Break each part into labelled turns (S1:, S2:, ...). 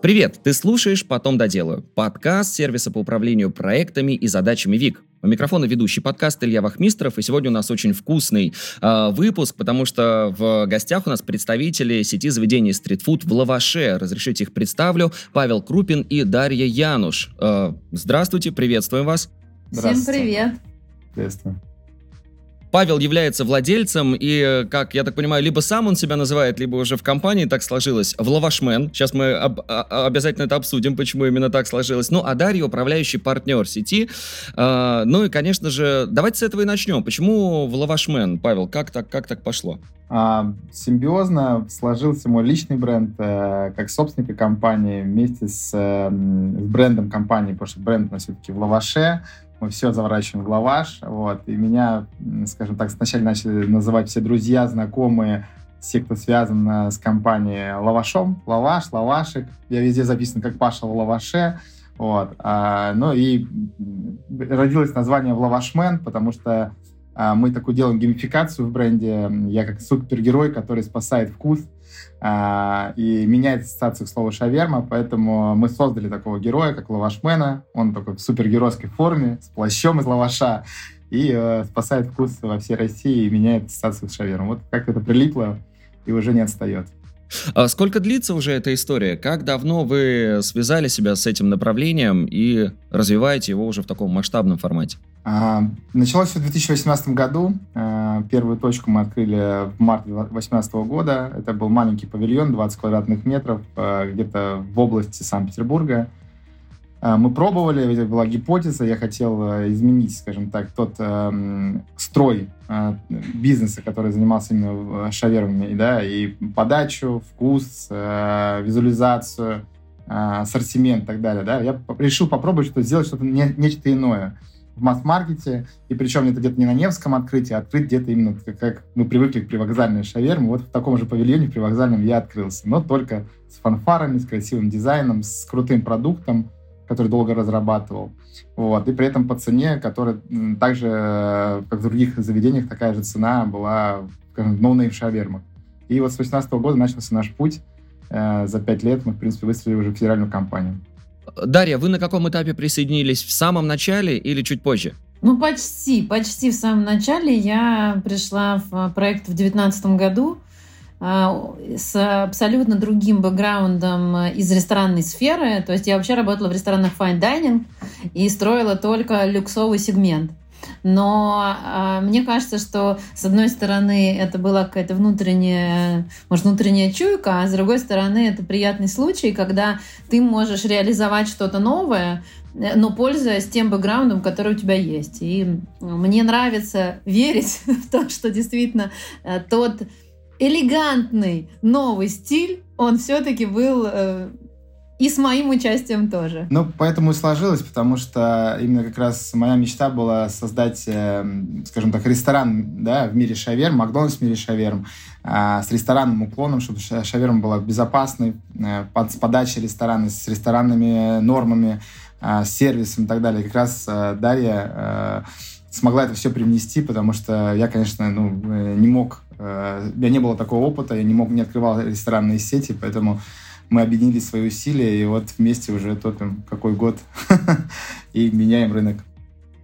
S1: Привет! Ты слушаешь «Потом доделаю» — подкаст сервиса по управлению проектами и задачами ВИК. У микрофона ведущий подкаст Илья Вахмистров, и сегодня у нас очень вкусный э, выпуск, потому что в гостях у нас представители сети заведений стритфуд в Лаваше. Разрешите их представлю. Павел Крупин и Дарья Януш. Э, здравствуйте, приветствуем вас.
S2: Всем привет.
S3: Приветствую.
S1: Павел является владельцем, и, как я так понимаю, либо сам он себя называет, либо уже в компании так сложилось, в Лавашмен. Сейчас мы об, а, обязательно это обсудим, почему именно так сложилось. Ну, а Дарья управляющий партнер сети. Э, ну и, конечно же, давайте с этого и начнем. Почему в Лавашмен, Павел? Как так, как так пошло?
S3: А, симбиозно сложился мой личный бренд э, как собственника компании вместе с, э, с брендом компании, потому что бренд у нас все-таки в Лаваше мы все заворачиваем в лаваш, вот, и меня, скажем так, сначала начали называть все друзья, знакомые, все, кто связан э, с компанией лавашом, лаваш, лавашек, я везде записан как Паша в лаваше, вот, а, ну и родилось название в лавашмен, потому что а, мы такую делаем геймификацию в бренде, я как супергерой, который спасает вкус, а, и меняет ассоциацию к слову шаверма, поэтому мы создали такого героя, как лавашмена. Он такой в супергеройской форме, с плащом из лаваша, и э, спасает вкус во всей России и меняет ассоциацию с шавермой. Вот как это прилипло и уже не отстает.
S1: А сколько длится уже эта история? Как давно вы связали себя с этим направлением и развиваете его уже в таком масштабном формате?
S3: А, началось все в 2018 году. А, первую точку мы открыли в марте 2018 года. Это был маленький павильон, 20 квадратных метров, а, где-то в области Санкт-Петербурга. Мы пробовали, это была гипотеза, я хотел изменить, скажем так, тот э, строй э, бизнеса, который занимался именно шавермами, да, и подачу, вкус, э, визуализацию, э, ассортимент и так далее, да. Я решил попробовать что сделать что-то не, нечто иное в масс-маркете, и причем это где-то не на Невском открытии, а открыть где-то именно как, как мы привыкли к привокзальной шаверме. Вот в таком же павильоне привокзальном я открылся, но только с фанфарами, с красивым дизайном, с крутым продуктом, который долго разрабатывал. Вот. И при этом по цене, которая также, э, как в других заведениях, такая же цена была, скажем, no-name шаверма. И вот с 2018 года начался наш путь. Э, за пять лет мы, в принципе, выстроили уже федеральную компанию.
S1: Дарья, вы на каком этапе присоединились? В самом начале или чуть позже?
S2: Ну, почти, почти в самом начале. Я пришла в проект в 2019 году а, с абсолютно другим бэкграундом из ресторанной сферы. То есть я вообще работала в ресторанах fine dining и строила только люксовый сегмент. Но э, мне кажется, что с одной стороны это была какая-то внутренняя, может, внутренняя чуйка, а с другой стороны это приятный случай, когда ты можешь реализовать что-то новое, э, но пользуясь тем бэкграундом, который у тебя есть. И мне нравится верить в то, что действительно э, тот элегантный новый стиль, он все-таки был э, и с моим участием тоже.
S3: Ну, поэтому и сложилось, потому что именно как раз моя мечта была создать, э, скажем так, ресторан да, в мире шаверм, Макдональдс в мире шаверм, э, с ресторанным уклоном, чтобы шаверма была безопасной, э, под, с подачей ресторана, с ресторанными нормами, э, с сервисом и так далее. Как раз э, Дарья смогла это все привнести, потому что я, конечно, ну, не мог, у меня не было такого опыта, я не мог, не открывал ресторанные сети, поэтому мы объединили свои усилия, и вот вместе уже топим какой год и меняем рынок.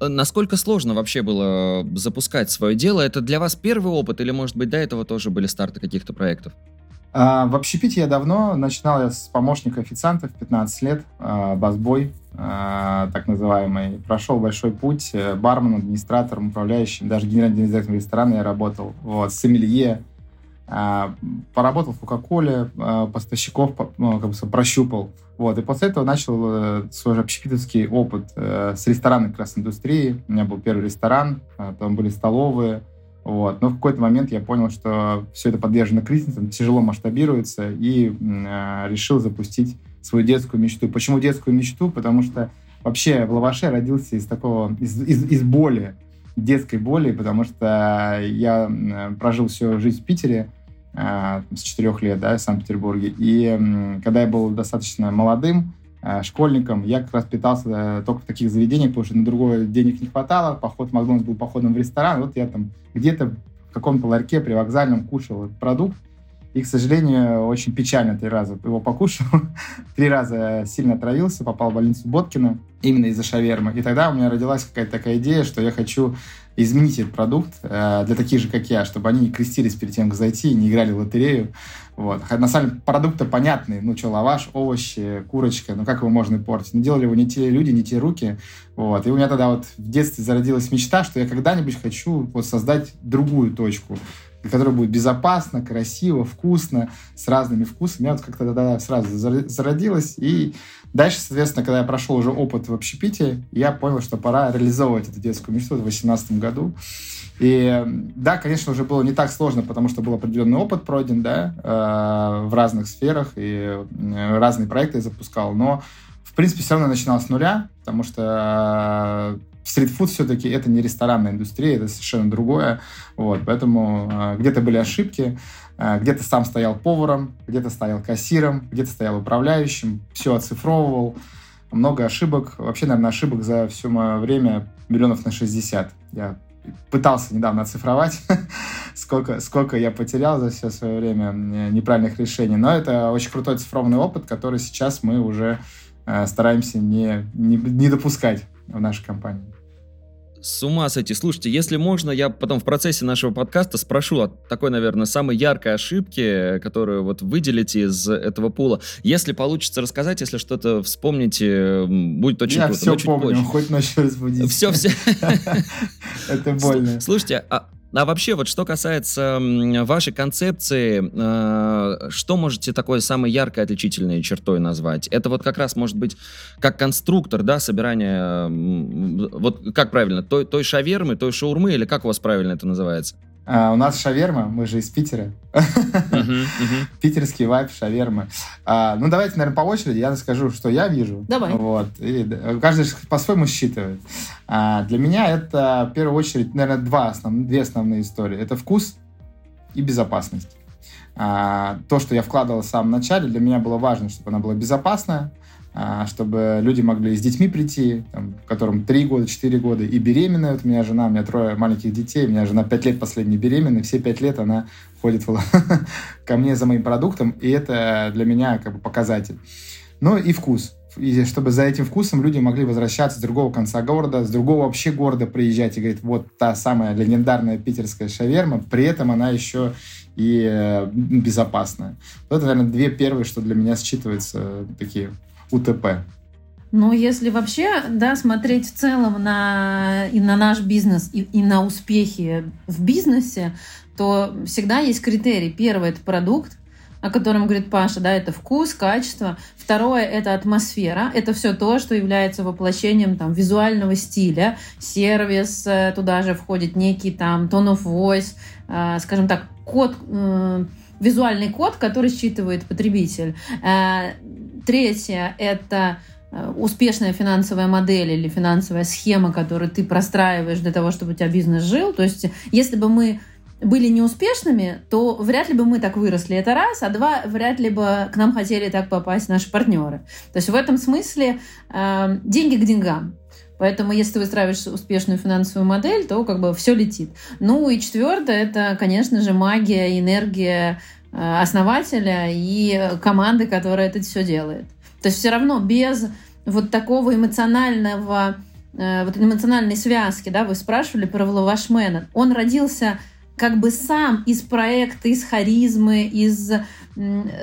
S1: Э, насколько сложно вообще было запускать свое дело? Это для вас первый опыт или, может быть, до этого тоже были старты каких-то проектов?
S3: А, в общепите я давно. Начинал я с помощника официантов 15 лет, а, басбой, а, так называемый. Прошел большой путь, э, барменом, администратором, управляющим, даже генеральным директором ресторана я работал, вот, сомелье, а, поработал в Кока-Коле, а, поставщиков ну, как бы прощупал. Вот. И после этого начал э, свой общепитовский опыт э, с ресторанной как раз индустрии. У меня был первый ресторан, а, там были столовые. Вот. Но в какой-то момент я понял, что все это подвержено кризисам, тяжело масштабируется, и решил запустить свою детскую мечту. Почему детскую мечту? Потому что вообще в Лаваше родился из такого, из, из, из боли детской боли, потому что я прожил всю жизнь в Питере э, с четырех лет, да, в Санкт-Петербурге. И когда я был достаточно молодым, э, школьником, я как раз питался э, только в таких заведениях, потому что на другое денег не хватало. Поход в Макдональдс был походом в ресторан. Вот я там где-то в каком-то ларьке при вокзальном кушал этот продукт. И, к сожалению, очень печально три раза его покушал. три раза сильно отравился, попал в больницу Боткина именно из-за шавермы. И тогда у меня родилась какая-то такая идея, что я хочу изменить этот продукт э, для таких же, как я, чтобы они не крестились перед тем, как зайти, не играли в лотерею. Вот. На самом деле продукты понятные. Ну что, лаваш, овощи, курочка, ну как его можно портить? Ну делали его не те люди, не те руки. Вот. И у меня тогда вот в детстве зародилась мечта, что я когда-нибудь хочу вот создать другую точку, которая будет безопасно, красиво, вкусно, с разными вкусами. Меня вот как-то тогда сразу зародилась. И Дальше, соответственно, когда я прошел уже опыт в общепите, я понял, что пора реализовывать эту детскую мечту в 2018 году. И да, конечно, уже было не так сложно, потому что был определенный опыт пройден, да, э, в разных сферах, и э, разные проекты я запускал, но, в принципе, все равно начинал с нуля, потому что стритфуд все-таки это не ресторанная индустрия, это совершенно другое, вот, поэтому э, где-то были ошибки, Э, где-то сам стоял поваром, где-то стоял кассиром, где-то стоял управляющим, все оцифровывал. Много ошибок. Вообще, наверное, ошибок за все мое время миллионов на 60. Я пытался недавно оцифровать, сколько, сколько я потерял за все свое время э, неправильных решений. Но это очень крутой цифровой опыт, который сейчас мы уже э, стараемся не, не, не допускать в нашей компании.
S1: С ума сойти. Слушайте, если можно, я потом в процессе нашего подкаста спрошу о такой, наверное, самой яркой ошибке, которую вот выделите из этого пула. Если получится рассказать, если что-то вспомните, будет очень
S3: я
S1: круто.
S3: Я все помню, позже. хоть ночью разбудить.
S1: Все, все.
S3: Это больно.
S1: Слушайте, а а вообще, вот что касается вашей концепции, э, что можете такой самой яркой отличительной чертой назвать? Это вот как раз может быть как конструктор, да, собирания, вот как правильно, той, той шавермы, той шаурмы, или как у вас правильно это называется?
S3: А, у нас шаверма, мы же из Питера. Питерский вайп шавермы. А, ну, давайте, наверное, по очереди. Я скажу, что я вижу.
S2: Давай.
S3: Вот. И каждый по-своему считывает. А, для меня это, в первую очередь, наверное, два основ... две основные истории. Это вкус и безопасность. А, то, что я вкладывал в самом начале, для меня было важно, чтобы она была безопасная, чтобы люди могли с детьми прийти, там, которым 3 года, 4 года, и беременная. Вот у меня жена, у меня трое маленьких детей, у меня жена 5 лет последний беременная, все 5 лет она ходит ко мне за моим продуктом, и это для меня как бы показатель. Ну и вкус. И чтобы за этим вкусом люди могли возвращаться с другого конца города, с другого вообще города приезжать и говорить, вот та самая легендарная питерская шаверма, при этом она еще и э, безопасная. Вот это, наверное, две первые, что для меня считываются такие УТП?
S2: Ну, если вообще, да, смотреть в целом на, и на наш бизнес, и, и на успехи в бизнесе, то всегда есть критерий. Первый – это продукт, о котором говорит Паша, да, это вкус, качество. Второе – это атмосфера. Это все то, что является воплощением там, визуального стиля. Сервис, э, туда же входит некий там tone of voice, э, скажем так, код, э, визуальный код, который считывает потребитель. Третье – это э, успешная финансовая модель или финансовая схема, которую ты простраиваешь для того, чтобы у тебя бизнес жил. То есть, если бы мы были неуспешными, то вряд ли бы мы так выросли. Это раз. А два, вряд ли бы к нам хотели так попасть наши партнеры. То есть в этом смысле э, деньги к деньгам. Поэтому, если ты выстраиваешь успешную финансовую модель, то как бы все летит. Ну и четвертое, это, конечно же, магия, энергия основателя и команды, которая это все делает. То есть все равно без вот такого эмоционального, э, вот эмоциональной связки, да, вы спрашивали про Влавашмена, он родился как бы сам из проекта, из харизмы, из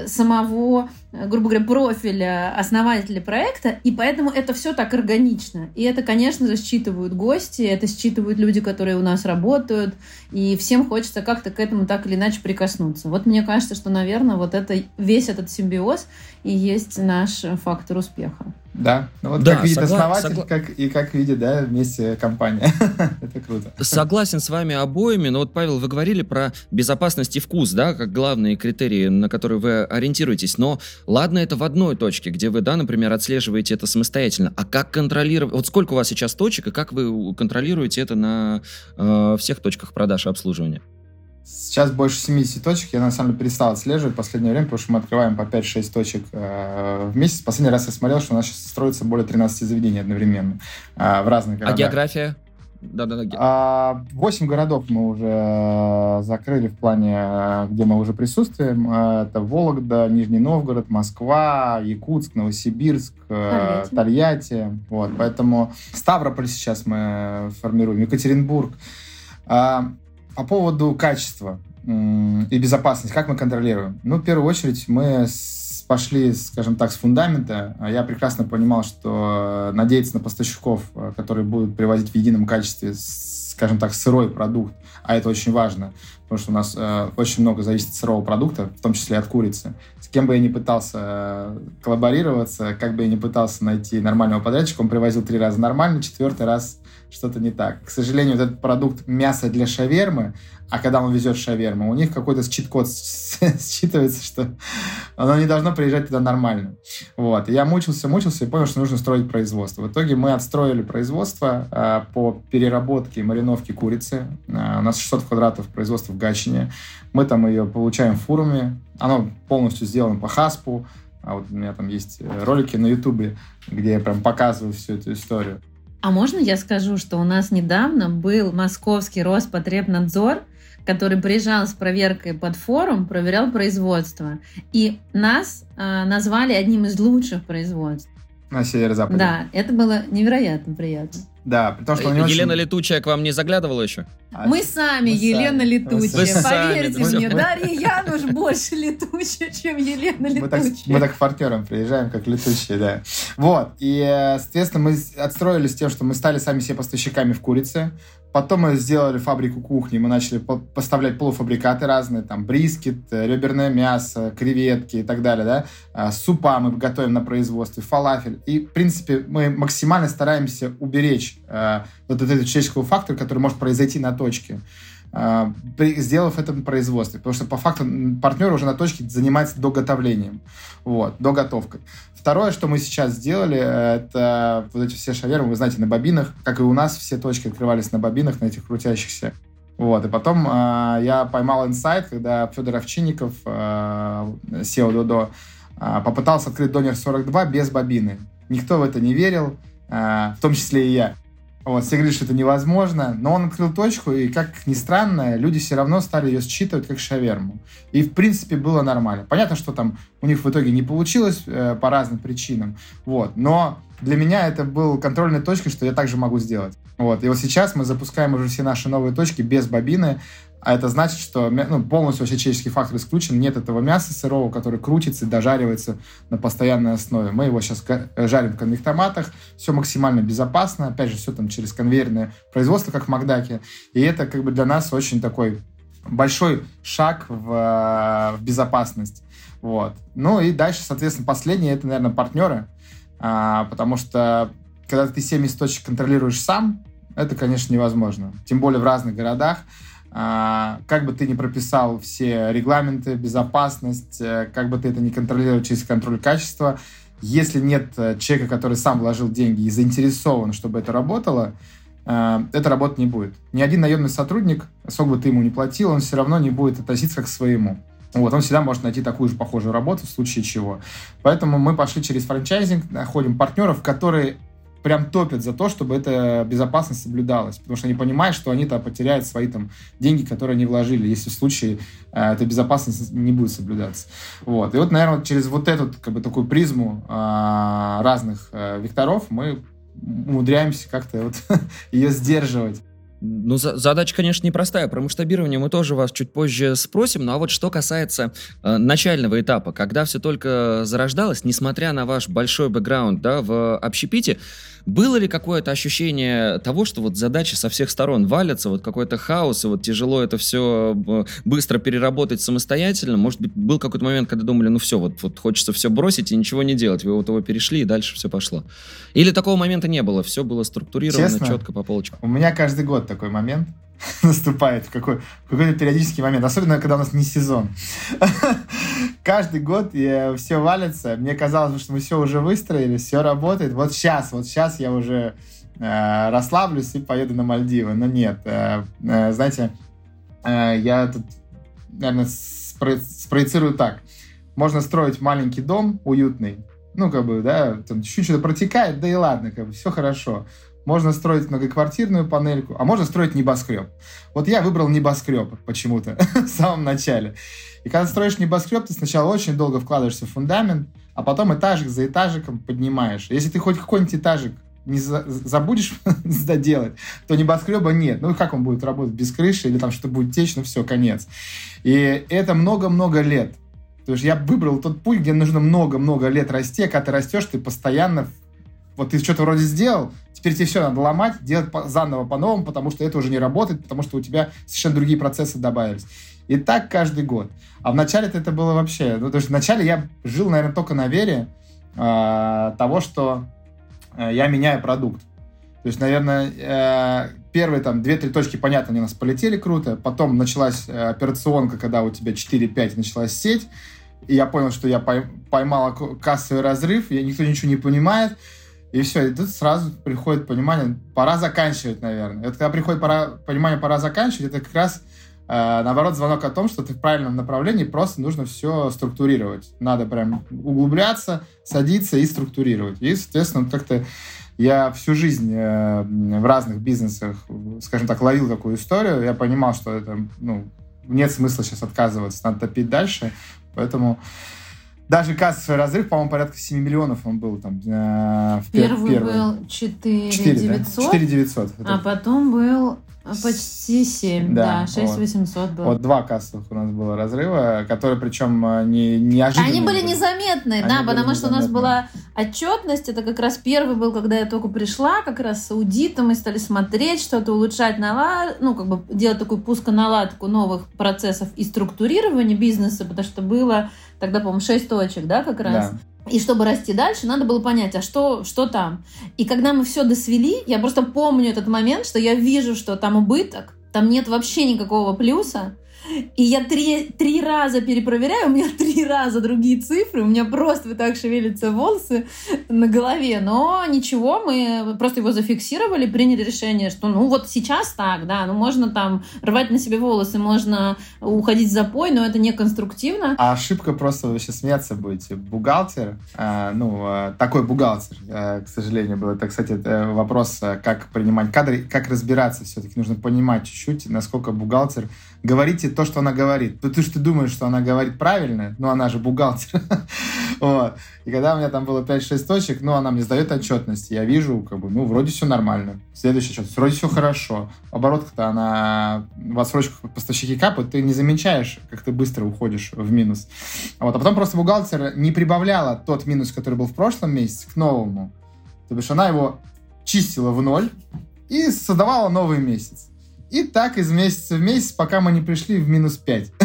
S2: самого, грубо говоря, профиля основателя проекта, и поэтому это все так органично. И это, конечно же, считывают гости, это считывают люди, которые у нас работают, и всем хочется как-то к этому так или иначе прикоснуться. Вот мне кажется, что, наверное, вот это весь этот симбиоз и есть наш фактор успеха.
S3: Да, ну вот да, как видит согла- основатель, согла- как, и как видит, да, вместе компания. Это круто.
S1: Согласен с вами обоими, но вот, Павел, вы говорили про безопасность и вкус, да, как главные критерии, на которые вы ориентируетесь, но ладно это в одной точке, где вы, да, например, отслеживаете это самостоятельно, а как контролировать, вот сколько у вас сейчас точек, и как вы контролируете это на э, всех точках продаж и обслуживания?
S3: Сейчас больше 70 точек. Я, на самом деле, перестал отслеживать в последнее время, потому что мы открываем по 5-6 точек э, в месяц. Последний раз я смотрел, что у нас сейчас строится более 13 заведений одновременно э, в разных городах.
S1: А география?
S3: Да-да-да. Восемь городов мы уже э, закрыли в плане, э, где мы уже присутствуем. Э, это Вологда, Нижний Новгород, Москва, Якутск, Новосибирск, Тольятти. Тольятти. Вот, поэтому Ставрополь сейчас мы формируем, Екатеринбург. По поводу качества и безопасности, как мы контролируем? Ну, в первую очередь, мы пошли, скажем так, с фундамента. А я прекрасно понимал, что надеяться на поставщиков, э, которые будут привозить в едином качестве, скажем так, сырой продукт, а это очень важно, потому что у нас э, очень много зависит от сырого продукта, в том числе от курицы. С кем бы я ни пытался э, коллаборироваться, как бы я ни пытался найти нормального подрядчика, он привозил три раза нормально, четвертый раз что-то не так. К сожалению, вот этот продукт мяса для шавермы, а когда он везет шаверму, у них какой-то чит-код считывается, что оно не должно приезжать туда нормально. Вот. Я мучился, мучился и понял, что нужно строить производство. В итоге мы отстроили производство э, по переработке и мариновке курицы. Э, у нас 600 квадратов производства в Гатчине. Мы там ее получаем фурами. Оно полностью сделано по хаспу. А вот у меня там есть ролики на Ютубе, где я прям показываю всю эту историю.
S2: А можно я скажу, что у нас недавно был московский Роспотребнадзор, который приезжал с проверкой под форум, проверял производство. И нас э, назвали одним из лучших производств.
S3: На северо-западе.
S2: Да, это было невероятно приятно.
S3: Да,
S1: потому что Елена очень... Летучая к вам не заглядывала еще?
S2: А мы сами, мы Елена сами. Летучая. Вы Поверьте сами, мне, мы... Дарья Януш больше летучая, чем Елена Летучая. Мы так,
S3: мы так к партнерам приезжаем, как летучие, да. Вот, и, э, соответственно, мы отстроились тем, что мы стали сами себе поставщиками в курице. Потом мы сделали фабрику кухни, мы начали поставлять полуфабрикаты разные, там брискет, э, реберное мясо, креветки и так далее, да. А, супа мы готовим на производстве, фалафель. И, в принципе, мы максимально стараемся уберечь э, вот этот человеческого фактора, который может произойти на точке сделав это на производстве. Потому что по факту партнер уже на точке занимается доготовлением, вот, доготовкой. Второе, что мы сейчас сделали, это вот эти все шавермы, вы знаете, на бобинах, как и у нас все точки открывались на бобинах, на этих крутящихся. Вот, и потом э, я поймал инсайт, когда Федор Овчинников, э, SEO Додо, э, попытался открыть Донер 42 без бобины. Никто в это не верил, э, в том числе и я. Вот, все говорили, что это невозможно, но он открыл точку, и, как ни странно, люди все равно стали ее считывать как шаверму. И, в принципе, было нормально. Понятно, что там у них в итоге не получилось э, по разным причинам, вот, но для меня это был контрольной точкой, что я также могу сделать. Вот, и вот сейчас мы запускаем уже все наши новые точки без бобины, а это значит, что ну, полностью вообще человеческий фактор исключен. Нет этого мяса сырого, который крутится и дожаривается на постоянной основе. Мы его сейчас жарим в конвектоматах. Все максимально безопасно. Опять же, все там через конвейерное производство, как в Макдаке. И это как бы для нас очень такой большой шаг в, э, в безопасность. Вот. Ну и дальше, соответственно, последнее, это, наверное, партнеры. А, потому что когда ты 70 точек контролируешь сам, это, конечно, невозможно. Тем более в разных городах. А, как бы ты ни прописал все регламенты, безопасность, э, как бы ты это не контролировал через контроль качества, если нет э, человека, который сам вложил деньги и заинтересован, чтобы это работало, э, это работать не будет. Ни один наемный сотрудник, сколько бы ты ему не платил, он все равно не будет относиться как к своему. Вот, он всегда может найти такую же похожую работу в случае чего. Поэтому мы пошли через франчайзинг, находим партнеров, которые прям топят за то, чтобы эта безопасность соблюдалась, потому что они понимают, что они-то потеряют свои там деньги, которые они вложили, если в случае э, эта безопасность не будет соблюдаться. Вот. И вот, наверное, через вот эту как бы такую призму э, разных э, векторов мы умудряемся как-то вот ее сдерживать.
S1: Ну, за, задача, конечно, непростая. Про масштабирование мы тоже вас чуть позже спросим. Ну а вот что касается э, начального этапа, когда все только зарождалось, несмотря на ваш большой бэкграунд да, в общепите, было ли какое-то ощущение того, что вот задачи со всех сторон валятся, вот какой-то хаос, и вот тяжело это все э, быстро переработать самостоятельно? Может быть, был какой-то момент, когда думали, ну все, вот, вот хочется все бросить и ничего не делать. Вы вот его перешли, и дальше все пошло. Или такого момента не было? Все было структурировано Честно, четко по полочкам?
S3: У меня каждый год такой момент наступает в, какой, в какой-то периодический момент, особенно когда у нас не сезон. Каждый год я, все валится. Мне казалось, что мы все уже выстроили, все работает. Вот сейчас, вот сейчас я уже э, расслаблюсь и поеду на Мальдивы. Но нет, э, э, знаете, э, я тут, наверное, спро спроецирую так. Можно строить маленький дом уютный, ну, как бы, да, там чуть-чуть что-то протекает, да и ладно, как бы, все хорошо. Можно строить многоквартирную панельку, а можно строить небоскреб. Вот я выбрал небоскреб почему-то в самом начале. И когда строишь небоскреб, ты сначала очень долго вкладываешься в фундамент, а потом этажик за этажиком поднимаешь. Если ты хоть какой-нибудь этажик не за, забудешь доделать, то небоскреба нет. Ну, как он будет работать без крыши или там что будет течь, ну все, конец. И это много-много лет. То есть я выбрал тот путь, где нужно много-много лет расти, а когда ты растешь, ты постоянно вот ты что-то вроде сделал, теперь тебе все надо ломать, делать заново по-новому, потому что это уже не работает, потому что у тебя совершенно другие процессы добавились. И так каждый год. А вначале это было вообще... Ну, то есть вначале я жил, наверное, только на вере э, того, что э, я меняю продукт. То есть, наверное, э, первые там 2-3 точки, понятно, они у нас полетели круто. Потом началась э, операционка, когда у тебя 4-5 началась сеть. И я понял, что я поймал кассовый разрыв, и никто ничего не понимает. И все, и тут сразу приходит понимание, пора заканчивать, наверное. Это когда приходит пора, понимание, пора заканчивать, это как раз Э, наоборот, звонок о том, что ты в правильном направлении, просто нужно все структурировать. Надо прям углубляться, садиться и структурировать. И, соответственно, как-то я всю жизнь э, в разных бизнесах, скажем так, ловил такую историю. Я понимал, что это, ну, нет смысла сейчас отказываться, надо топить дальше. Поэтому даже кассовый разрыв, по-моему, порядка 7 миллионов он был там.
S2: Э, в первый, первый был 4 4 900,
S3: 4 900
S2: а потом был почти 7, да, да 6 вот. 800 было.
S3: Вот два кассовых у нас было разрыва, которые причем э, не, неожиданные.
S2: Они были незаметные, Они да, были потому незаметные. что у нас была отчетность, это как раз первый был, когда я только пришла, как раз с аудитом, мы стали смотреть, что-то улучшать, налад, ну, как бы делать такую пусконаладку новых процессов и структурирования бизнеса, потому что было тогда, по-моему, 6 точек, да, как раз. Да. И чтобы расти дальше, надо было понять, а что, что там. И когда мы все досвели, я просто помню этот момент, что я вижу, что там убыток, там нет вообще никакого плюса, и я три, три раза перепроверяю, у меня три раза другие цифры, у меня просто вот так шевелятся волосы на голове. Но ничего, мы просто его зафиксировали, приняли решение, что ну вот сейчас так, да, ну можно там рвать на себе волосы, можно уходить в запой, но это не конструктивно.
S3: А ошибка просто, вы сейчас смеяться будете. Бухгалтер, э, ну, э, такой бухгалтер, э, к сожалению, был. Это, кстати, это вопрос, э, как принимать кадры, как разбираться все-таки. Нужно понимать чуть-чуть, насколько бухгалтер говорите то, что она говорит. Потому что ты думаешь, что она говорит правильно, но она же бухгалтер. вот. И когда у меня там было 5-6 точек, ну, она мне сдает отчетность. Я вижу, как бы, ну, вроде все нормально. Следующий отчет, вроде все хорошо. Оборотка-то она в отсрочках поставщики капают, ты не замечаешь, как ты быстро уходишь в минус. Вот. А потом просто бухгалтер не прибавляла тот минус, который был в прошлом месяце, к новому. То бишь она его чистила в ноль и создавала новый месяц. И так из месяца в месяц, пока мы не пришли в минус 5.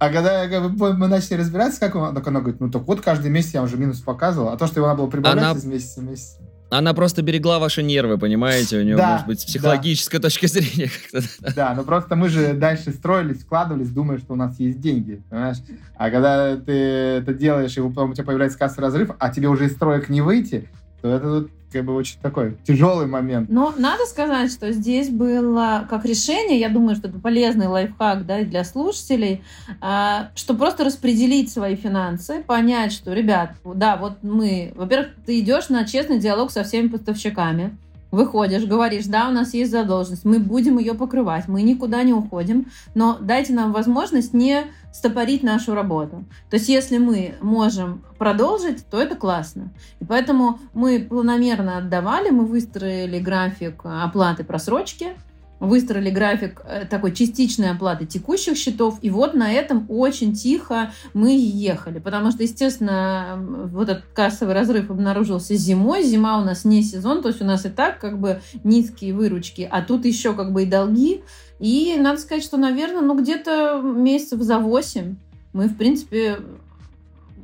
S3: А когда мы начали разбираться, как он, так она говорит, ну так вот каждый месяц я уже минус показывал, а то, что его надо было прибавлять она... из месяца в месяц.
S1: Она просто берегла ваши нервы, понимаете? У нее, да, может быть, психологическая да. точка зрения.
S3: Да, но просто мы же дальше строились, вкладывались, думая, что у нас есть деньги, понимаешь? А когда ты это делаешь, и потом у тебя появляется кассовый разрыв, а тебе уже из строек не выйти, то это как бы очень такой тяжелый момент.
S2: Но надо сказать, что здесь было как решение, я думаю, что это полезный лайфхак да, для слушателей, а, что просто распределить свои финансы, понять, что, ребят, да, вот мы, во-первых, ты идешь на честный диалог со всеми поставщиками, выходишь, говоришь, да, у нас есть задолженность, мы будем ее покрывать, мы никуда не уходим, но дайте нам возможность не стопорить нашу работу. То есть если мы можем продолжить, то это классно. И поэтому мы планомерно отдавали, мы выстроили график оплаты просрочки, выстроили график э, такой частичной оплаты текущих счетов, и вот на этом очень тихо мы ехали, потому что, естественно, вот этот кассовый разрыв обнаружился зимой, зима у нас не сезон, то есть у нас и так как бы низкие выручки, а тут еще как бы и долги, и надо сказать, что, наверное, ну где-то месяцев за 8 мы, в принципе,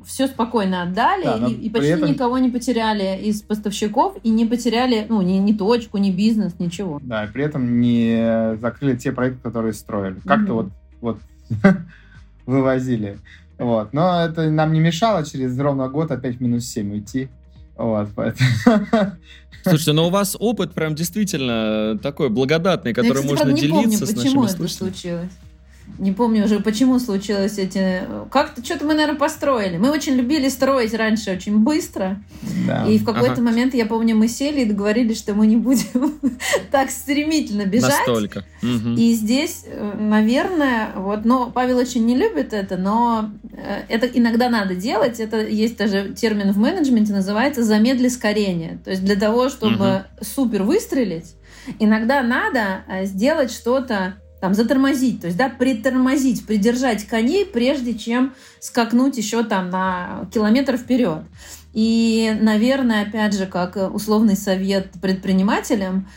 S2: все спокойно отдали да, и, и почти этом... никого не потеряли из поставщиков и не потеряли, ну, ни, ни точку, ни бизнес, ничего.
S3: Да, и при этом не закрыли те проекты, которые строили. Как-то mm-hmm. вот, вот вывозили. Вот. Но это нам не мешало через ровно год опять минус 7 уйти. Вот, поэтому...
S1: Слушайте, но у вас опыт прям действительно такой благодатный, который я, кстати, можно делиться помню, с нашими
S2: почему это случилось. Не помню уже, почему случилось эти... Как-то что-то мы, наверное, построили. Мы очень любили строить раньше очень быстро. Да. И в какой-то ага. момент, я помню, мы сели и договорились, что мы не будем так стремительно бежать.
S1: Настолько.
S2: И здесь, э, наверное, вот, но Павел очень не любит это, но э, это иногда надо делать. Это есть даже термин в менеджменте, называется замедли скорение. То есть для того, чтобы угу. супер выстрелить, иногда надо э, сделать что-то там, затормозить, то есть, да, притормозить, придержать коней, прежде чем скакнуть еще там на километр вперед. И, наверное, опять же, как условный совет предпринимателям,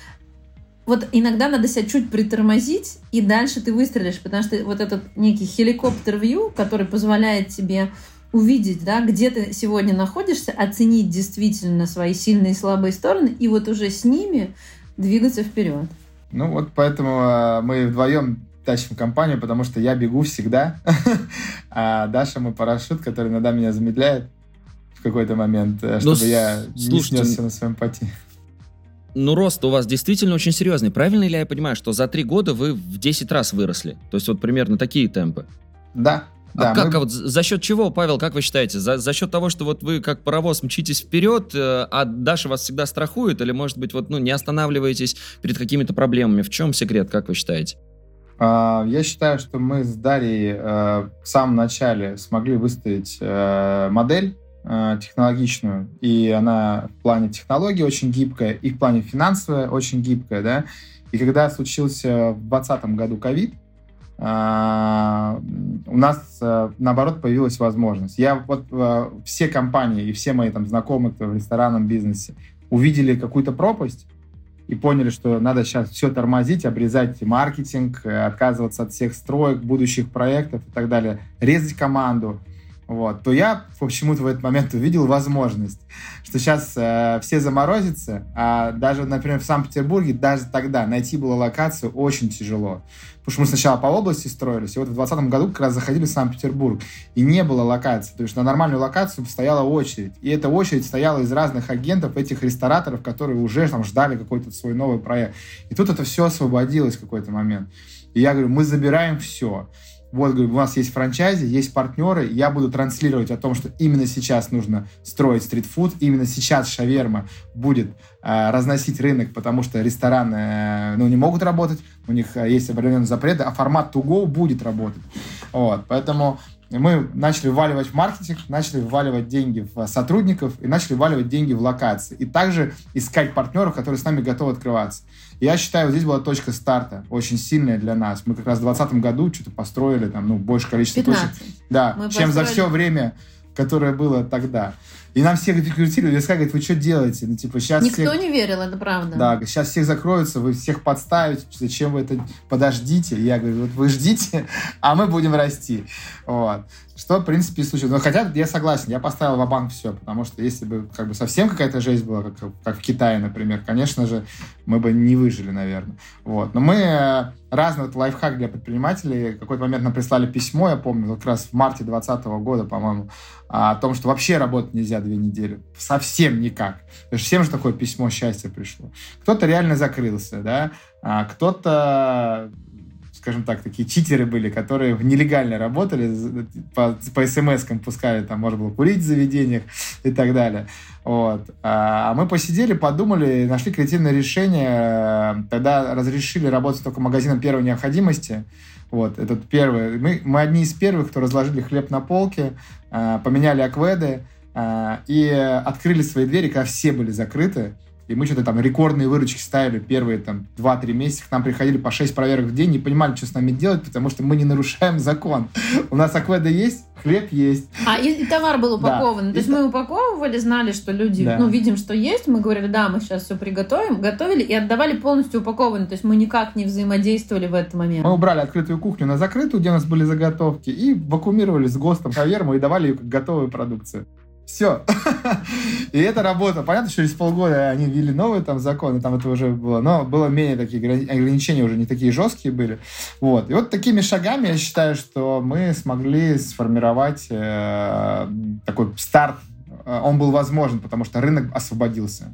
S2: вот иногда надо себя чуть притормозить, и дальше ты выстрелишь, потому что вот этот некий хеликоптер-вью, который позволяет тебе увидеть, да, где ты сегодня находишься, оценить действительно свои сильные и слабые стороны, и вот уже с ними двигаться вперед.
S3: Ну вот поэтому э, мы вдвоем тащим компанию, потому что я бегу всегда, а Даша мой парашют, который иногда меня замедляет в какой-то момент, э, ну, чтобы я не снесся на своем пути.
S1: Ну, рост у вас действительно очень серьезный. Правильно ли я понимаю, что за три года вы в 10 раз выросли? То есть вот примерно такие темпы?
S3: Да,
S1: а да, как, мы... а вот за счет чего, Павел, как вы считаете? За, за счет того, что вот вы как паровоз мчитесь вперед, э, а Даша вас всегда страхует, или, может быть, вот, ну, не останавливаетесь перед какими-то проблемами? В чем секрет, как вы считаете?
S3: А, я считаю, что мы с Дарьей э, в самом начале смогли выставить э, модель технологичную, и она в плане технологии очень гибкая, и в плане финансовой очень гибкая, да. И когда случился в 2020 году ковид, а, у нас, э, наоборот, появилась возможность. Я вот э, все компании и все мои там знакомые, кто в ресторанном бизнесе, увидели какую-то пропасть и поняли, что надо сейчас все тормозить, обрезать маркетинг, э, отказываться от всех строек, будущих проектов и так далее, резать команду вот, то я почему-то в этот момент увидел возможность, что сейчас э, все заморозятся, а даже, например, в Санкт-Петербурге даже тогда найти было локацию очень тяжело. Потому что мы сначала по области строились, и вот в 2020 году как раз заходили в Санкт-Петербург, и не было локации. То есть на нормальную локацию стояла очередь. И эта очередь стояла из разных агентов, этих рестораторов, которые уже там ждали какой-то свой новый проект. И тут это все освободилось в какой-то момент. И я говорю, мы забираем все вот, говорю, у нас есть франчайзи, есть партнеры, я буду транслировать о том, что именно сейчас нужно строить стритфуд, именно сейчас шаверма будет э, разносить рынок, потому что рестораны э, ну, не могут работать, у них э, есть определенные запреты, а формат to go будет работать. Вот, поэтому мы начали вваливать в маркетинг, начали вваливать деньги в сотрудников и начали вваливать деньги в локации. И также искать партнеров, которые с нами готовы открываться. Я считаю, здесь была точка старта, очень сильная для нас. Мы как раз в 2020 году что-то построили, там, ну, больше количество
S2: 15.
S3: точек. Да, Мы чем построили... за все время, которое было тогда. И нам всех рекрутировали, ВСК говорит, вы что делаете? Ну, типа, сейчас
S2: Никто
S3: всех...
S2: не верил, это правда.
S3: Да, сейчас всех закроются, вы всех подставите, зачем вы это... Подождите. Я говорю, вот вы ждите, а мы будем расти. Вот. Что, в принципе, и случилось. Но хотя я согласен, я поставил в банк все, потому что если бы как бы совсем какая-то жизнь была, как, как в Китае, например, конечно же, мы бы не выжили, наверное. Вот. Но мы э, разный вот лайфхак для предпринимателей. В какой-то момент нам прислали письмо, я помню, как раз в марте 2020 года, по-моему, о том, что вообще работать нельзя две недели. Совсем никак. Всем же такое письмо счастья пришло. Кто-то реально закрылся, да, а кто-то скажем так, такие читеры были, которые нелегально работали, по, по смс-кам пускали, там можно было курить в заведениях и так далее. Вот. А мы посидели, подумали, нашли креативное решение. Тогда разрешили работать только магазином первой необходимости. Вот, этот первый. Мы, мы одни из первых, кто разложили хлеб на полке, а, поменяли акведы а, и открыли свои двери, когда все были закрыты. И мы что-то там рекордные выручки ставили первые там 2-3 месяца. К нам приходили по 6 проверок в день, не понимали, что с нами делать, потому что мы не нарушаем закон. У нас акведа есть, хлеб есть.
S2: А, и, и товар был упакован. Да. То есть и мы упаковывали, знали, что люди, да. ну, видим, что есть. Мы говорили, да, мы сейчас все приготовим. Готовили и отдавали полностью упакованный. То есть мы никак не взаимодействовали в этот момент.
S3: Мы убрали открытую кухню на закрытую, где у нас были заготовки, и вакуумировали с ГОСТом каверму и давали ее как готовую продукцию. Все. И это работа. Понятно, через полгода они ввели новые там законы, там это уже было, но было менее такие ограничения, уже не такие жесткие были. Вот. И вот такими шагами я считаю, что мы смогли сформировать э, такой старт э, он был возможен, потому что рынок освободился.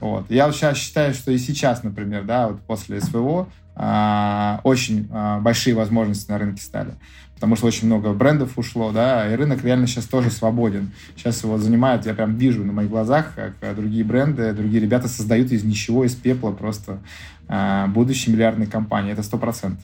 S3: Вот. Я сейчас считаю, что и сейчас, например, да, вот после СВО а, очень а, большие возможности на рынке стали. Потому что очень много брендов ушло, да, и рынок реально сейчас тоже свободен. Сейчас его занимают, я прям вижу на моих глазах, как другие бренды, другие ребята создают из ничего, из пепла просто а, будущие миллиардные компании. Это сто процентов.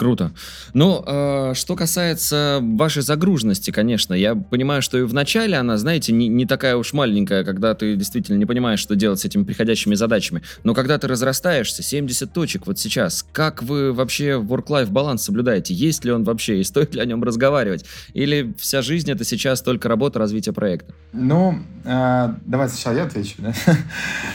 S1: Круто. Ну, э, что касается вашей загруженности, конечно, я понимаю, что и в начале она, знаете, не, не такая уж маленькая, когда ты действительно не понимаешь, что делать с этими приходящими задачами. Но когда ты разрастаешься, 70 точек вот сейчас, как вы вообще work-life баланс соблюдаете? Есть ли он вообще и стоит ли о нем разговаривать? Или вся жизнь это сейчас только работа, развитие проекта?
S3: Ну, э, давайте сначала я отвечу. Да?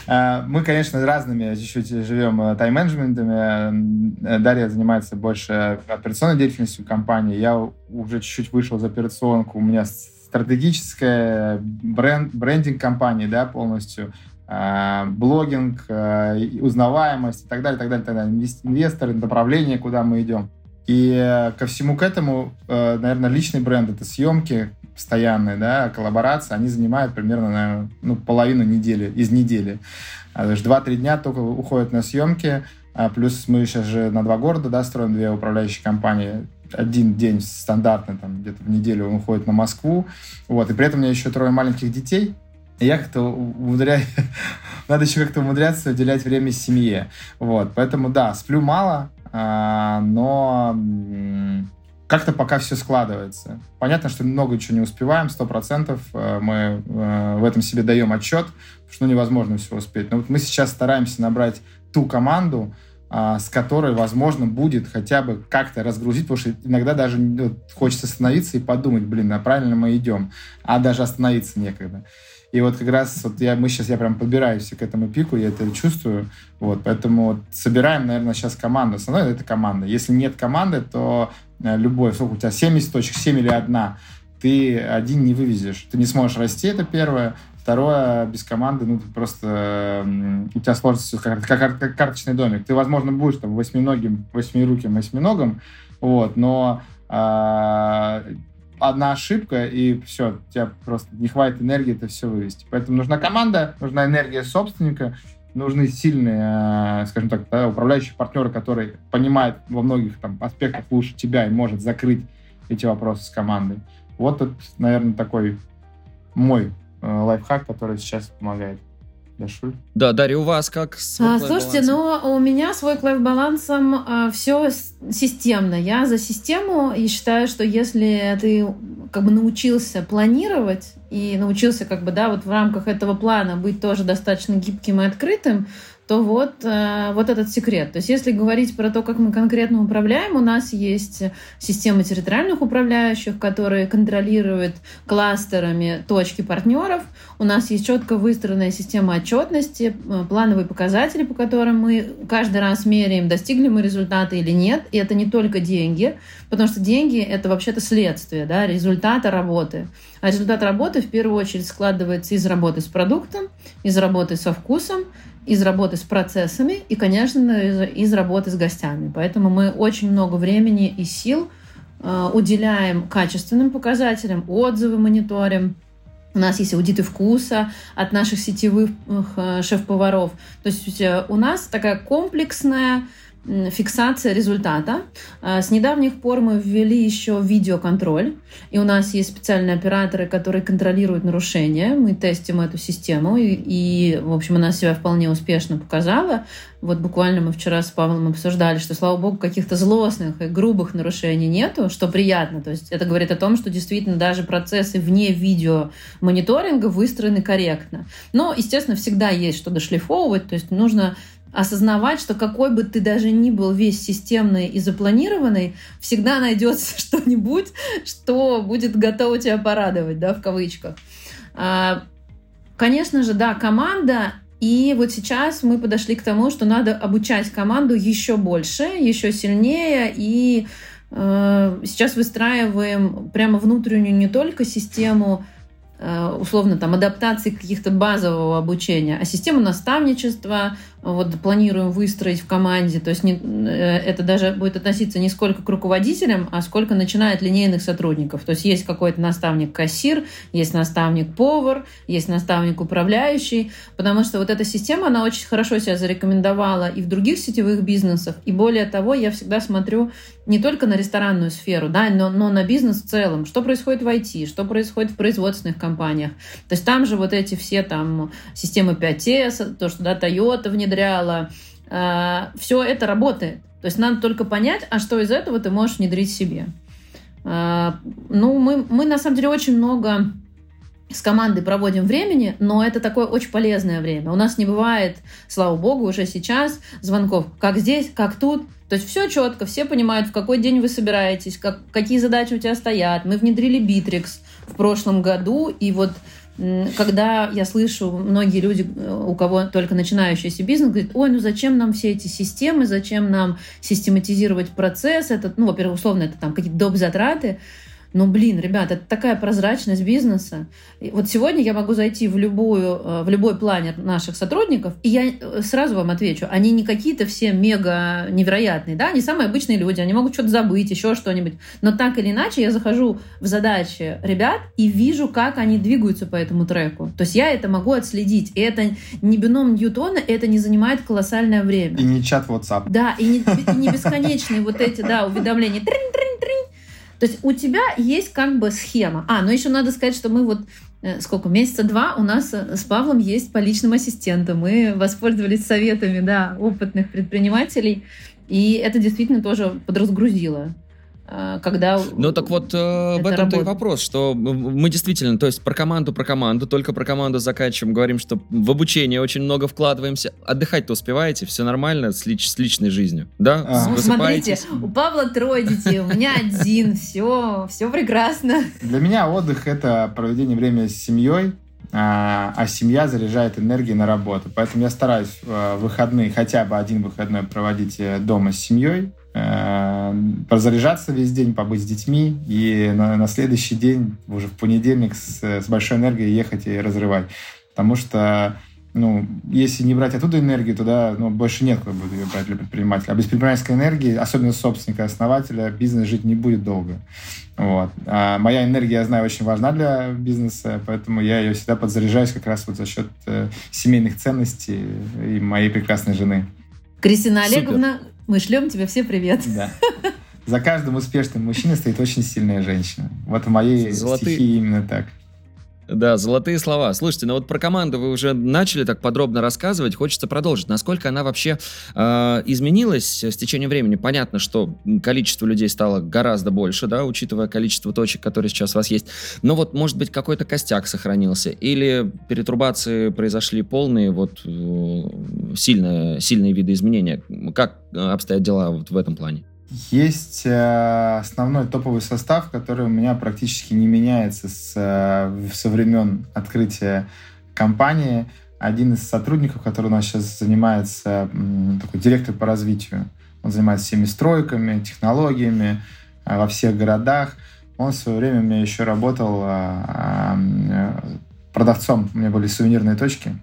S3: Э, мы, конечно, разными чуть-чуть живем э, тайм-менеджментами. Дарья занимается больше операционной деятельностью компании. Я уже чуть-чуть вышел за операционку. У меня стратегическая бренд, брендинг компании, да, полностью, э, блогинг, э, узнаваемость и так далее, так далее, так далее. Инвесторы, направление, куда мы идем. И э, ко всему к этому, э, наверное, личный бренд — это съемки постоянные, да, коллаборации, они занимают примерно, наверное, ну, половину недели, из недели. А, то есть два-три дня только уходят на съемки, а плюс мы сейчас же на два города да, строим две управляющие компании. Один день стандартный, там, где-то в неделю он уходит на Москву. Вот. И при этом у меня еще трое маленьких детей. И я как-то умудряю... Надо еще как-то умудряться уделять время семье. Вот. Поэтому, да, сплю мало, а, но как-то пока все складывается. Понятно, что много чего не успеваем, сто процентов э, мы э, в этом себе даем отчет, что невозможно все успеть. Но вот мы сейчас стараемся набрать ту команду, с которой, возможно, будет хотя бы как-то разгрузить, потому что иногда даже ну, хочется остановиться и подумать, блин, а правильно мы идем, а даже остановиться некогда. И вот как раз вот я, мы сейчас, я прям подбираюсь к этому пику, я это чувствую. Вот, поэтому вот собираем, наверное, сейчас команду. Основное это команда. Если нет команды, то э, любой, сколько у тебя, 70 точек, 7 или одна, ты один не вывезешь. Ты не сможешь расти, это первое. Второе, без команды, ну, просто... У тебя сложится как, как, как карточный домик. Ты, возможно, будешь там восьминогим, восьмируким восьминогом, вот, но э, одна ошибка, и все, тебя просто не хватит энергии это все вывести. Поэтому нужна команда, нужна энергия собственника, нужны сильные, э, скажем так, да, управляющие партнеры, которые понимают во многих там, аспектах лучше тебя и может закрыть эти вопросы с командой. Вот это, наверное, такой мой лайфхак, который сейчас помогает.
S1: Дашуль? Да, Дарья, у вас как
S2: с а, Слушайте, ну у меня с work-life балансом а, все системно. Я за систему и считаю, что если ты как бы научился планировать и научился как бы, да, вот в рамках этого плана быть тоже достаточно гибким и открытым, то вот, э, вот этот секрет. То есть если говорить про то, как мы конкретно управляем, у нас есть система территориальных управляющих, которые контролируют кластерами точки партнеров. У нас есть четко выстроенная система отчетности, э, плановые показатели, по которым мы каждый раз меряем, достигли мы результата или нет. И это не только деньги, потому что деньги — это вообще-то следствие да, результата работы. А результат работы в первую очередь складывается из работы с продуктом, из работы со вкусом, из работы с процессами и, конечно, из, из работы с гостями. Поэтому мы очень много времени и сил э, уделяем качественным показателям, отзывы мониторим. У нас есть аудиты вкуса от наших сетевых э, шеф-поваров. То есть э, у нас такая комплексная фиксация результата. А, с недавних пор мы ввели еще видеоконтроль, и у нас есть специальные операторы, которые контролируют нарушения. Мы тестим эту систему, и, в общем, она себя вполне успешно показала. Вот буквально мы вчера с Павлом обсуждали, что, слава богу, каких-то злостных и грубых нарушений нету, что приятно. То есть это говорит о том, что действительно даже процессы вне видео мониторинга выстроены корректно. Но, естественно, всегда есть что дошлифовывать, то есть нужно осознавать, что какой бы ты даже ни был весь системный и запланированный, всегда найдется что-нибудь, что будет готово тебя порадовать, да, в кавычках. А, конечно же, да, команда и вот сейчас мы подошли к тому, что надо обучать команду еще больше, еще сильнее. И э, сейчас выстраиваем прямо внутреннюю не только систему Э, условно там адаптации каких-то базового обучения, а систему наставничества вот планируем выстроить в команде. То есть не, э, это даже будет относиться не сколько к руководителям, а сколько начинает линейных сотрудников. То есть есть какой-то наставник-кассир, есть наставник-повар, есть наставник-управляющий, потому что вот эта система, она очень хорошо себя зарекомендовала и в других сетевых бизнесах. И более того, я всегда смотрю не только на ресторанную сферу, да, но, но на бизнес в целом. Что происходит в IT, что происходит в производственных компаниях. То есть там же вот эти все там системы 5S, то, что да, Toyota внедряет, внедряла. А, Все это работает. То есть надо только понять, а что из этого ты можешь внедрить себе. А, ну, мы, мы на самом деле очень много с командой проводим времени, но это такое очень полезное время. У нас не бывает, слава богу, уже сейчас звонков, как здесь, как тут. То есть все четко, все понимают, в какой день вы собираетесь, как, какие задачи у тебя стоят. Мы внедрили Bittrex в прошлом году, и вот когда я слышу, многие люди, э, у кого только начинающийся бизнес, говорят, ой, ну зачем нам все эти системы, зачем нам систематизировать процесс, это, ну, во-первых, условно, это там какие-то доп. затраты, но, блин, ребят, это такая прозрачность бизнеса. И вот сегодня я могу зайти в, любую, э, в любой планер наших сотрудников, и я э, сразу вам отвечу, они не какие-то все мега невероятные, да, они самые обычные люди, они могут что-то забыть, еще что-нибудь. Но так или иначе я захожу в задачи ребят и вижу, как они двигаются по этому треку. То есть я это могу отследить. И это не бином Ньютона, это не занимает колоссальное время.
S3: И не чат WhatsApp.
S2: Да, и не, и не бесконечные вот эти, да, уведомления. Трин-трин-трин, то есть у тебя есть как бы схема. А, ну еще надо сказать, что мы вот э, сколько, месяца два у нас э, с Павлом есть по личным асистентам. Мы воспользовались советами, да, опытных предпринимателей, и это действительно тоже подразгрузило. А, когда...
S1: Ну так вот, э, в этом-то и вопрос, что мы действительно, то есть про команду, про команду, только про команду заканчиваем, говорим, что в обучение очень много вкладываемся. Отдыхать-то успеваете, все нормально с, лич, с личной жизнью, да?
S2: А. Ну, смотрите, у Павла трое детей, у меня один, все, все прекрасно.
S3: Для меня отдых — это проведение времени с семьей, а, а семья заряжает энергией на работу. Поэтому я стараюсь э, выходные, хотя бы один выходной проводить э, дома с семьей, э, прозаряжаться весь день, побыть с детьми, и на, на следующий день, уже в понедельник, с, с большой энергией ехать и разрывать. Потому что ну, если не брать оттуда энергию, тогда ну, больше нет куда будет ее брать для предпринимателя. А без предпринимательской энергии, особенно собственника, основателя, бизнес жить не будет долго. Вот. А моя энергия, я знаю, очень важна для бизнеса, поэтому я ее всегда подзаряжаюсь как раз вот за счет э, семейных ценностей и моей прекрасной жены.
S2: Кристина Олеговна, Супер. Мы шлем тебе все привет.
S3: Да. За каждым успешным мужчиной стоит очень сильная женщина. Вот в моей Золотые... стихии именно так.
S1: Да, золотые слова. Слушайте, ну вот про команду вы уже начали так подробно рассказывать. Хочется продолжить. Насколько она вообще э, изменилась с течением времени? Понятно, что количество людей стало гораздо больше, да, учитывая количество точек, которые сейчас у вас есть. Но вот, может быть, какой-то костяк сохранился? Или перетрубации произошли полные, вот, э, сильные, сильные виды изменения? Как обстоят дела вот в этом плане?
S3: Есть э, основной топовый состав, который у меня практически не меняется с, э, со времен открытия компании. Один из сотрудников, который у нас сейчас занимается, такой директор по развитию, он занимается всеми стройками, технологиями э, во всех городах. Он в свое время у меня еще работал продавцом. У меня были сувенирные точки.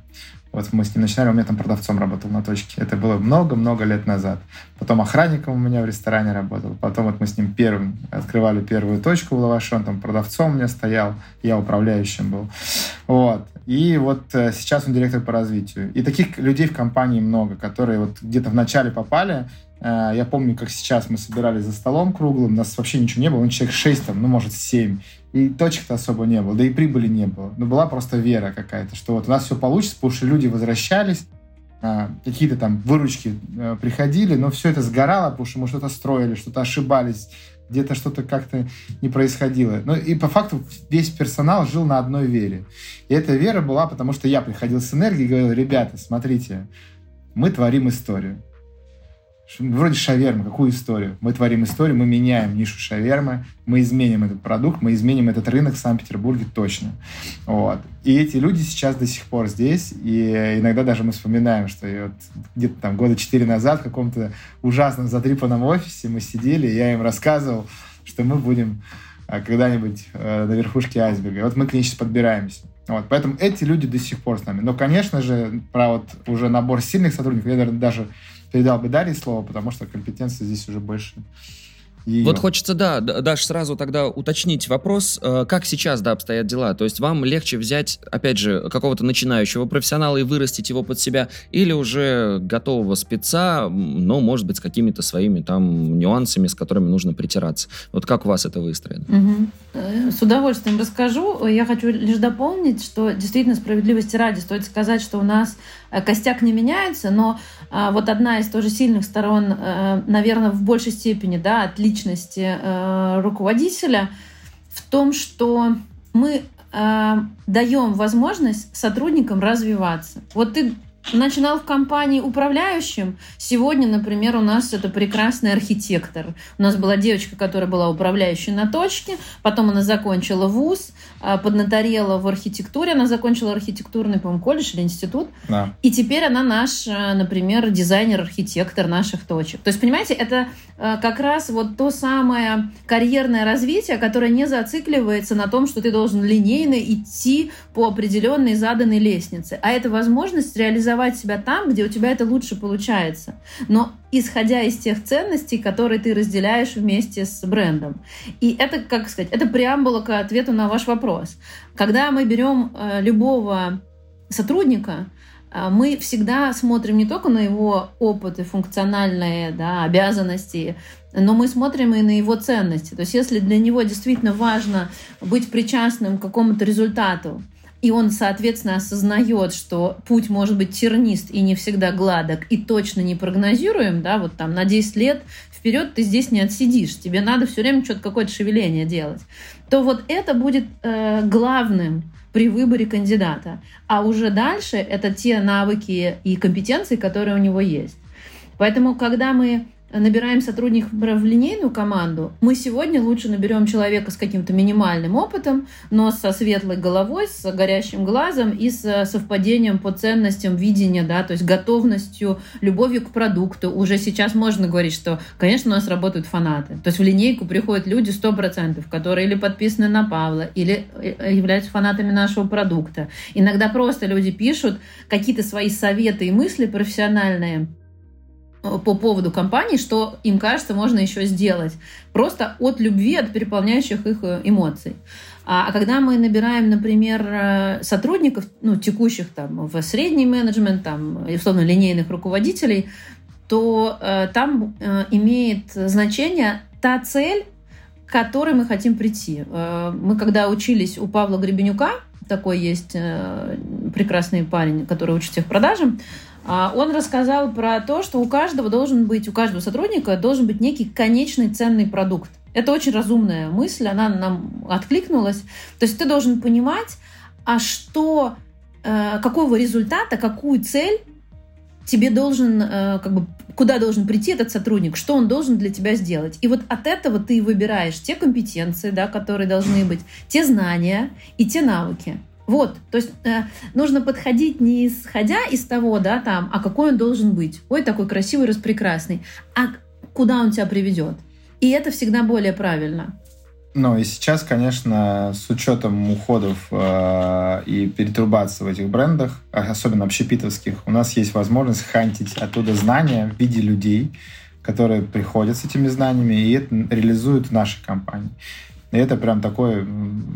S3: Вот мы с ним начинали, у меня там продавцом работал на точке. Это было много-много лет назад. Потом охранником у меня в ресторане работал. Потом вот мы с ним первым открывали первую точку в Лаваше. Он там продавцом у меня стоял. Я управляющим был. Вот. И вот э, сейчас он директор по развитию. И таких людей в компании много, которые вот где-то в начале попали, Э, я помню, как сейчас мы собирались за столом круглым, нас вообще ничего не было, ну, человек 6, там, ну, может, 7. И точек-то особо не было, да и прибыли не было. Но была просто вера какая-то, что вот у нас все получится, потому что люди возвращались, а, какие-то там выручки э, приходили, но все это сгорало, потому что мы что-то строили, что-то ошибались, где-то что-то как-то не происходило. Ну и по факту весь персонал жил на одной вере. И эта вера была, потому что я приходил с энергией и говорил, ребята, смотрите, мы творим историю. Вроде шаверма, какую историю? Мы творим историю, мы меняем нишу шавермы, мы изменим этот продукт, мы изменим этот рынок в Санкт-Петербурге точно. Вот. И эти люди сейчас до сих пор здесь, и иногда даже мы вспоминаем, что вот где-то там года четыре назад в каком-то ужасном затрипанном офисе мы сидели, и я им рассказывал, что мы будем когда-нибудь э, на верхушке айсберга. Вот мы к ней сейчас подбираемся. Вот, поэтому эти люди до сих пор с нами. Но, конечно же, про вот уже набор сильных сотрудников, я, наверное, даже передал бы Дарье слово, потому что компетенции здесь уже больше
S1: ее. Вот хочется, да, Даш, сразу тогда уточнить вопрос, э, как сейчас, да, обстоят дела? То есть вам легче взять, опять же, какого-то начинающего профессионала и вырастить его под себя, или уже готового спеца, но, может быть, с какими-то своими там нюансами, с которыми нужно притираться? Вот как у вас это выстроено?
S2: Угу. С удовольствием расскажу. Я хочу лишь дополнить, что действительно справедливости ради стоит сказать, что у нас Э, костяк не меняется, но вот одна из тоже сильных сторон, э, наверное, в большей степени да, от личности э, руководителя в том, что мы даем возможность сотрудникам развиваться. Вот ты начинал в компании управляющим. Сегодня, например, у нас это прекрасный архитектор. У нас была девочка, которая была управляющей на точке, потом она закончила вуз, а, поднаторела в архитектуре, она закончила архитектурный, по-моему, колледж или институт. Да. И теперь она наш, а, например, дизайнер-архитектор наших точек. То есть, понимаете, это а, как раз вот то самое карьерное развитие, которое не зацикливается на том, что ты должен линейно идти по определенной заданной лестнице, а это возможность реализовать реализовать себя там, где у тебя это лучше получается. Но исходя из тех ценностей, которые ты разделяешь вместе с брендом. И это, как сказать, это преамбула к ответу на ваш вопрос. Когда мы берем э, любого сотрудника, э, мы всегда смотрим не только на его опыт и функциональные да, обязанности, но мы смотрим и на его ценности. То есть если для него действительно важно быть причастным к какому-то результату, и он, соответственно, осознает, что путь может быть тернист и не всегда гладок, и точно не прогнозируем, да, вот там на 10 лет вперед ты здесь не отсидишь, тебе надо все время что-то какое-то шевеление делать, то вот это будет э, главным при выборе кандидата. А уже дальше это те навыки и компетенции, которые у него есть. Поэтому, когда мы набираем сотрудников в линейную команду, мы сегодня лучше наберем человека с каким-то минимальным опытом, но со светлой головой, с горящим глазом и с совпадением по ценностям видения, да, то есть готовностью, любовью к продукту. Уже сейчас можно говорить, что, конечно, у нас работают фанаты. То есть в линейку приходят люди 100%, которые или подписаны на Павла, или э, являются фанатами нашего продукта. Иногда просто люди пишут какие-то свои советы и мысли профессиональные, Э, по поводу компании, что им кажется можно еще сделать. Просто от любви, от переполняющих их э, эмоций. А, а когда мы набираем, например, э, сотрудников, ну, текущих там в средний менеджмент, там, условно, линейных руководителей, то э, там э, имеет значение та цель, к которой мы хотим прийти. Э, мы когда учились у Павла Гребенюка, такой есть э, прекрасный парень, который учит всех продажам, он рассказал про то, что у каждого должен быть, у каждого сотрудника должен быть некий конечный ценный продукт. Это очень разумная мысль, она нам откликнулась. То есть ты должен понимать, а что, э, какого результата, какую цель тебе должен, э, как бы, куда должен прийти этот сотрудник, что он должен для тебя сделать. И вот от этого ты выбираешь те компетенции, да, которые должны быть, те знания и те навыки. Вот, то есть э, нужно подходить не исходя из того, да, там, а какой он должен быть. Ой, такой красивый, распрекрасный. А куда он тебя приведет? И это всегда более правильно.
S3: Ну и сейчас, конечно, с учетом уходов э, и перетрубации в этих брендах, особенно общепитовских, у нас есть возможность хантить оттуда знания в виде людей, которые приходят с этими знаниями и это реализуют в нашей компании. И это прям такое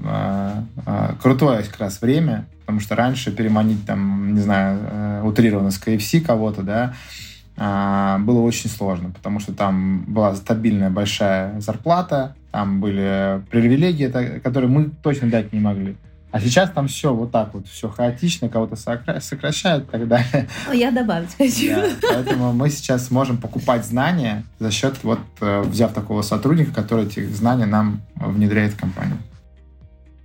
S3: э, э, крутое как раз время, потому что раньше переманить там, не знаю, э, утрированно с KFC кого-то, да, э, было очень сложно, потому что там была стабильная большая зарплата, там были привилегии, которые мы точно дать не могли. А сейчас там все вот так вот, все хаотично, кого-то сокращают и так далее.
S2: Я добавить хочу. Да,
S3: поэтому мы сейчас можем покупать знания за счет, вот э, взяв такого сотрудника, который эти знания нам внедряет в компанию.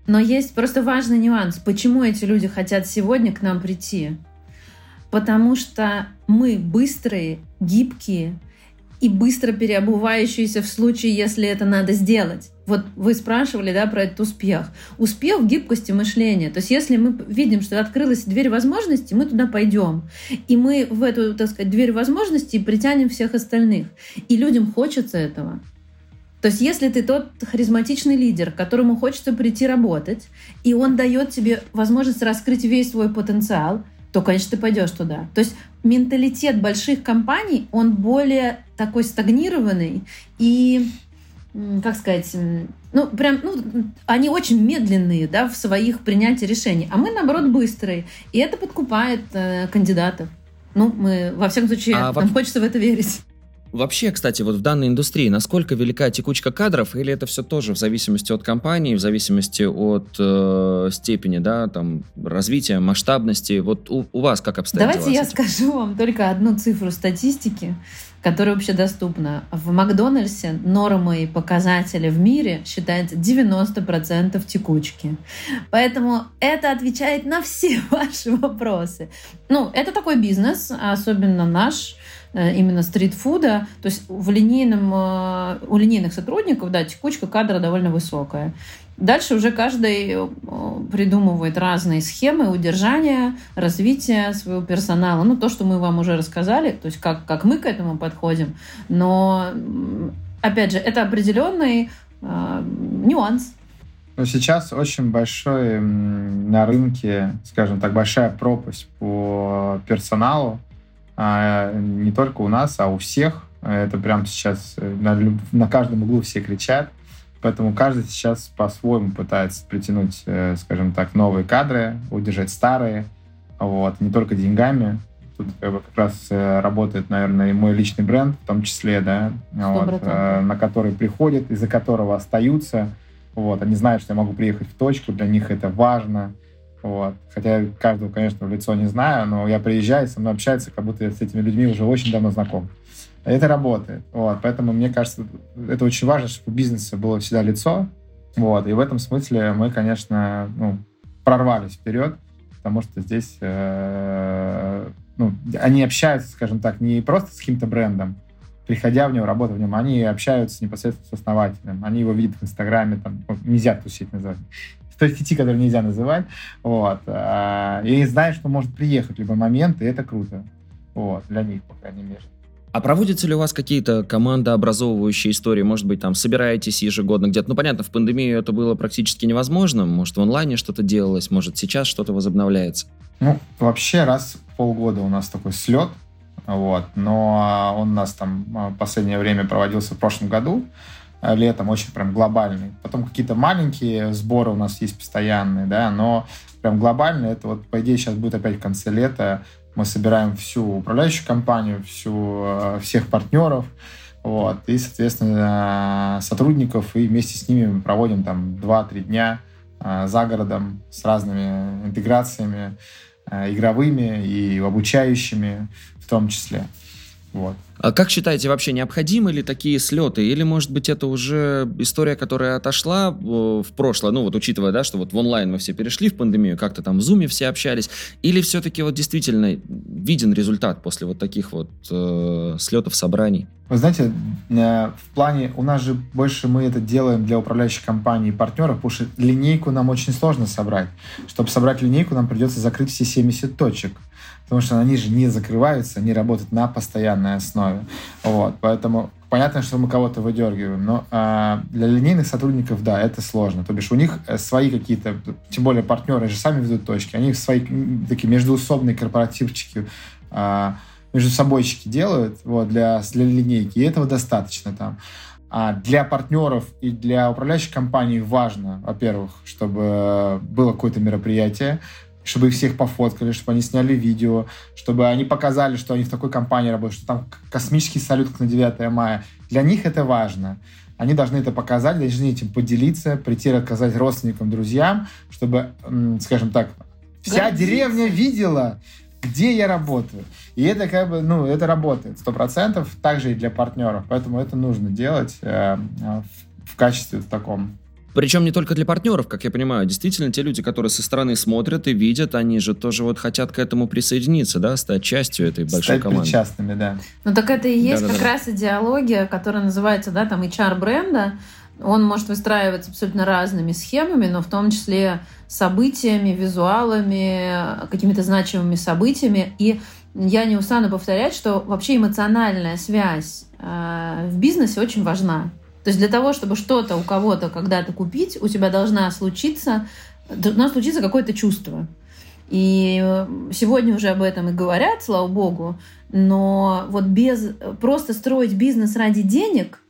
S2: Но есть просто важный нюанс. Почему эти люди хотят сегодня к нам прийти? Потому что мы быстрые, гибкие, и быстро переобувающиеся в случае, если это надо сделать. Вот вы спрашивали, да, про этот успех. Успех в гибкости мышления. То есть если мы видим, что открылась дверь возможностей, мы туда пойдем. И мы в эту, так сказать, дверь возможностей притянем всех остальных. И людям хочется этого. То есть если ты тот харизматичный лидер, которому хочется прийти работать, и он дает тебе возможность раскрыть весь свой потенциал, то, конечно, ты пойдешь туда. То есть менталитет больших компаний, он более такой стагнированный и как сказать, ну, прям, ну, они очень медленные, да, в своих принятии решений, а мы, наоборот, быстрые, и это подкупает э, кандидатов. Ну, мы, во всяком случае, а нам во... хочется в это верить.
S1: Вообще, кстати, вот в данной индустрии, насколько велика текучка кадров, или это все тоже в зависимости от компании, в зависимости от э, степени, да, там, развития, масштабности? Вот у, у вас как обстоят
S2: Давайте я скажу вам только одну цифру статистики, которая вообще доступна. В Макдональдсе нормой показатели в мире считается 90% текучки. Поэтому это отвечает на все ваши вопросы. Ну, это такой бизнес, особенно наш, именно стритфуда. То есть в линейном, э, у линейных сотрудников, да, текучка кадра довольно высокая. Дальше уже каждый э, придумывает разные схемы удержания, развития своего персонала. Ну, то, что мы вам уже рассказали, то есть как, как мы к этому подходим. Но, опять же, это определенный э, нюанс.
S3: Но сейчас очень большой на рынке, скажем так, большая пропасть по персоналу а, не только у нас, а у всех. Это прямо сейчас э, на, на каждом углу все кричат. Поэтому каждый сейчас по-своему пытается притянуть, э, скажем так, новые кадры, удержать старые. Вот. Не только деньгами. Тут как, бы, как раз э, работает, наверное, и мой личный бренд в том числе, да, вот, на который приходят, из-за которого остаются. Вот. Они знают, что я могу приехать в точку, для них это важно. Вот. Хотя я каждого, конечно, в лицо не знаю, но я приезжаю, со мной общается, как будто я с этими людьми уже очень давно знаком. Это работает. Вот. Поэтому мне кажется, это очень важно, чтобы у бизнеса было всегда лицо. Вот. И в этом смысле мы, конечно, ну, прорвались вперед, потому что здесь э, ну, они общаются, скажем так, не просто с каким-то брендом, приходя в него, работая в нем, они общаются непосредственно с основателем, они его видят в Инстаграме, там, нельзя тусить называть той сети, которую нельзя называть. Вот. А, и знают, что может приехать в любой момент, и это круто. Вот, для них, по крайней мере.
S1: А проводятся ли у вас какие-то командообразовывающие истории? Может быть, там собираетесь ежегодно где-то? Ну, понятно, в пандемию это было практически невозможно. Может, в онлайне что-то делалось, может, сейчас что-то возобновляется?
S3: Ну, вообще, раз в полгода у нас такой слет, вот, но он у нас там в а, последнее время проводился в прошлом году. Э, летом, очень прям глобальный. Потом какие-то маленькие сборы у нас есть постоянные, да, но прям глобальный, это вот, по идее, сейчас будет опять в конце лета, мы собираем всю управляющую компанию, всю, э, всех партнеров, вот, и, соответственно, сотрудников, и вместе с ними мы проводим там 2-3 дня э, за городом с разными интеграциями, игровыми и обучающими в том числе. Вот.
S1: А как считаете, вообще необходимы ли такие слеты? Или, может быть, это уже история, которая отошла в прошлое? Ну, вот учитывая, да, что вот в онлайн мы все перешли в пандемию, как-то там в зуме все общались. Или все-таки вот действительно виден результат после вот таких вот э, слетов, собраний?
S3: Вы знаете, э, в плане, у нас же больше мы это делаем для управляющих компаний и партнеров, потому что линейку нам очень сложно собрать. Чтобы собрать линейку, нам придется закрыть все 70 точек потому что они же не закрываются, они работают на постоянной основе. Вот, поэтому понятно, что мы кого-то выдергиваем, но э, для линейных сотрудников, да, это сложно. То бишь у них э, свои какие-то, тем более партнеры же сами ведут точки, они свои такие междуусобные корпоративчики, э, между собойчики делают вот, для, для линейки, и этого достаточно там. А для партнеров и для управляющих компаний важно, во-первых, чтобы было какое-то мероприятие, чтобы их всех пофоткали, чтобы они сняли видео, чтобы они показали, что они в такой компании работают, что там космический салют на 9 мая. Для них это важно. Они должны это показать, должны этим поделиться, прийти рассказать родственникам, друзьям, чтобы, скажем так, вся Гордиться. деревня видела, где я работаю. И это как бы, ну, это работает сто процентов, также и для партнеров. Поэтому это нужно делать э, в, в качестве таком
S1: причем не только для партнеров, как я понимаю. Действительно, те люди, которые со стороны смотрят и видят, они же тоже вот хотят к этому присоединиться, да, стать частью этой большой стать команды.
S3: Причастными, да.
S2: Ну так это и есть да, как да, раз идеология, которая называется, да, там HR бренда. Он может выстраиваться абсолютно разными схемами, но в том числе событиями, визуалами, какими-то значимыми событиями. И я не устану повторять, что вообще эмоциональная связь э, в бизнесе очень важна. То есть для того, чтобы что-то у кого-то когда-то купить, у тебя должна случиться, должно случиться какое-то чувство. И э, сегодня уже об этом и говорят, слава богу, но вот без просто строить бизнес ради денег,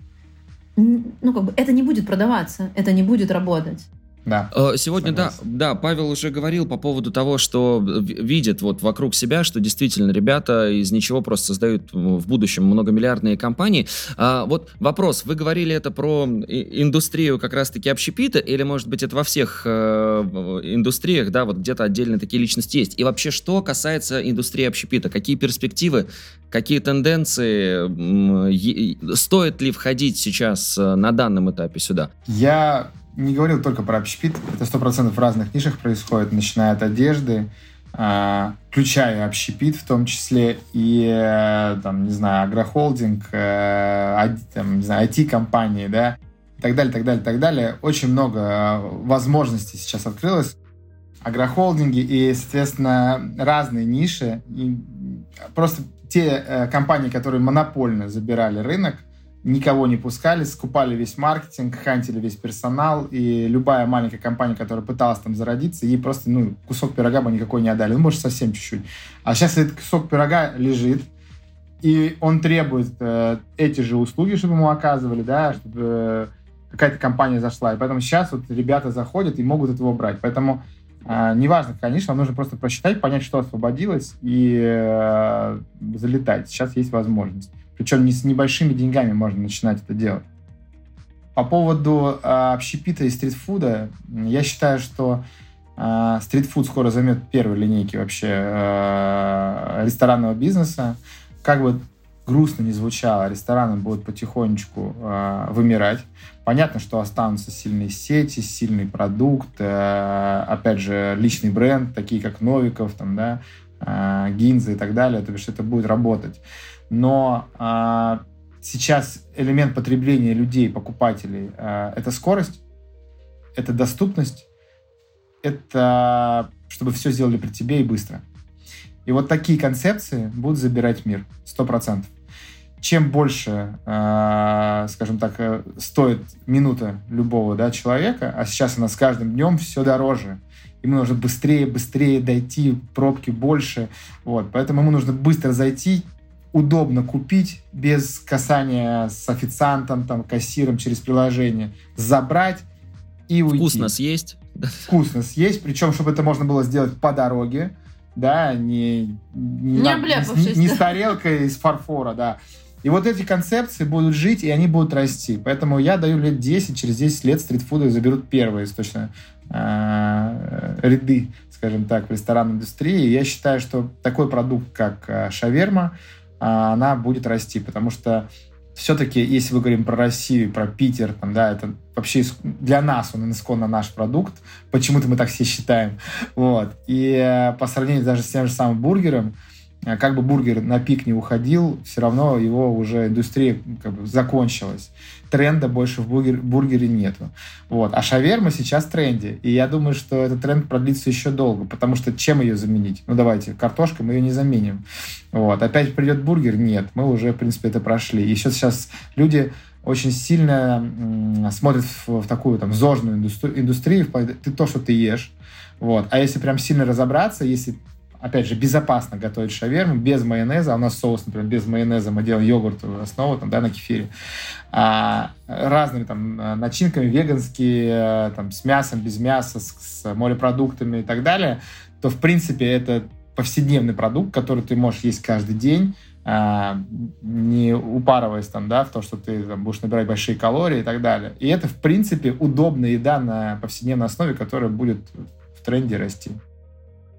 S2: ну как бы это не будет продаваться, это не будет работать.
S1: Да. Э, сегодня, да, да, Павел уже говорил по поводу того, что видит вот вокруг себя, что действительно ребята из ничего просто создают в будущем многомиллиардные компании. А, вот вопрос, вы говорили это про индустрию как раз-таки общепита, или, может быть, это во всех э, индустриях, да, вот где-то отдельно такие личности есть? И вообще, что касается индустрии общепита, какие перспективы, какие тенденции, стоит ли входить сейчас э, на данном этапе сюда?
S3: Я не говорил только про общепит. Это сто процентов в разных нишах происходит, начиная от одежды, э, включая общепит в том числе, и, э, там, не знаю, агрохолдинг, э, там, не знаю, IT-компании, да, и так далее, так далее, так далее. Очень много возможностей сейчас открылось. Агрохолдинги и, соответственно, разные ниши. И просто те э, компании, которые монопольно забирали рынок, никого не пускали, скупали весь маркетинг, хантили весь персонал, и любая маленькая компания, которая пыталась там зародиться, ей просто, ну, кусок пирога бы никакой не отдали, ну, может, совсем чуть-чуть. А сейчас этот кусок пирога лежит, и он требует э, эти же услуги, чтобы ему оказывали, да, чтобы э, какая-то компания зашла. И поэтому сейчас вот ребята заходят и могут этого брать. Поэтому э, неважно, конечно, нужно просто просчитать, понять, что освободилось, и э, залетать. Сейчас есть возможность. Причем не с небольшими деньгами можно начинать это делать. По поводу э, общепита и стритфуда, я считаю, что э, стритфуд скоро займет первые линейки вообще э, ресторанного бизнеса. Как бы грустно не звучало, рестораны будут потихонечку э, вымирать. Понятно, что останутся сильные сети, сильный продукт, э, опять же, личный бренд, такие как Новиков, там, да, э, Гинза и так далее, то есть это будет работать но а, сейчас элемент потребления людей, покупателей, а, это скорость, это доступность, это чтобы все сделали при тебе и быстро. И вот такие концепции будут забирать мир, сто процентов. Чем больше, э, скажем так, э, стоит минута любого да, человека, а сейчас она с каждым днем все дороже, ему нужно быстрее, быстрее дойти, пробки больше, вот, поэтому ему нужно быстро зайти, удобно купить без касания с официантом, там, кассиром через приложение, забрать и уйти.
S1: Вкусно съесть.
S3: Вкусно съесть, причем, чтобы это можно было сделать по дороге, да, не,
S2: не, не,
S3: не, не с тарелкой из фарфора, да. И вот эти концепции будут жить, и они будут расти. Поэтому я даю лет 10, через 10 лет стритфуды заберут первые точно э, ряды, скажем так, в ресторанной индустрии. Я считаю, что такой продукт, как э, шаверма, а, она будет расти, потому что все-таки, если мы говорим про Россию, про Питер, там, да, это вообще для нас он исконно наш продукт, почему-то мы так все считаем, вот, и э, по сравнению даже с тем же самым бургером, а как бы бургер на пик не уходил, все равно его уже индустрия как бы закончилась. Тренда больше в бургер, бургере нету. Вот. А шаверма сейчас в тренде. И я думаю, что этот тренд продлится еще долго, потому что чем ее заменить? Ну, давайте, картошкой мы ее не заменим. Вот. Опять придет бургер? Нет. Мы уже, в принципе, это прошли. Еще сейчас люди очень сильно смотрят в, в такую там зожную индустрию, ты то, что ты ешь. Вот. А если прям сильно разобраться, если опять же, безопасно готовить шаверму без майонеза. А у нас соус, например, без майонеза. Мы делаем йогуртовую основу там, да, на кефире. А, разными там начинками, веганские, там, с мясом, без мяса, с, с морепродуктами и так далее, то, в принципе, это повседневный продукт, который ты можешь есть каждый день, не упарываясь там, да, в то, что ты там, будешь набирать большие калории и так далее. И это, в принципе, удобная еда на повседневной основе, которая будет в тренде расти.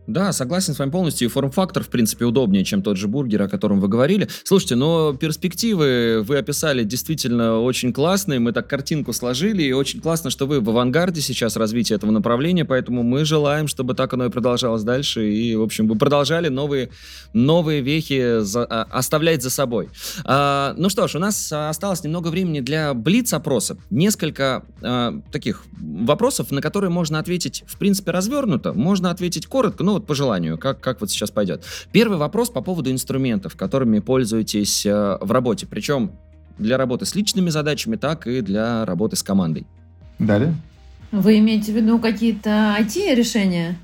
S1: Да, согласен с вами полностью. форм-фактор, в принципе, удобнее, чем тот же бургер, о котором вы говорили. Слушайте, но перспективы вы описали действительно очень классные. Мы так картинку сложили, и очень классно, что вы в авангарде сейчас развития этого направления, поэтому мы желаем, чтобы так оно и продолжалось дальше. И, в общем, вы продолжали новые, новые вехи за, а, оставлять за собой. А, ну что ж, у нас осталось немного времени для блиц-опроса. Несколько а, таких вопросов, на которые можно ответить, в принципе, развернуто. Можно ответить коротко, ну вот по желанию, как, как вот сейчас пойдет. Первый вопрос по поводу инструментов, которыми пользуетесь э, в работе. Причем для работы с личными задачами, так и для работы с командой.
S3: Далее.
S2: Вы имеете в виду какие-то IT-решения?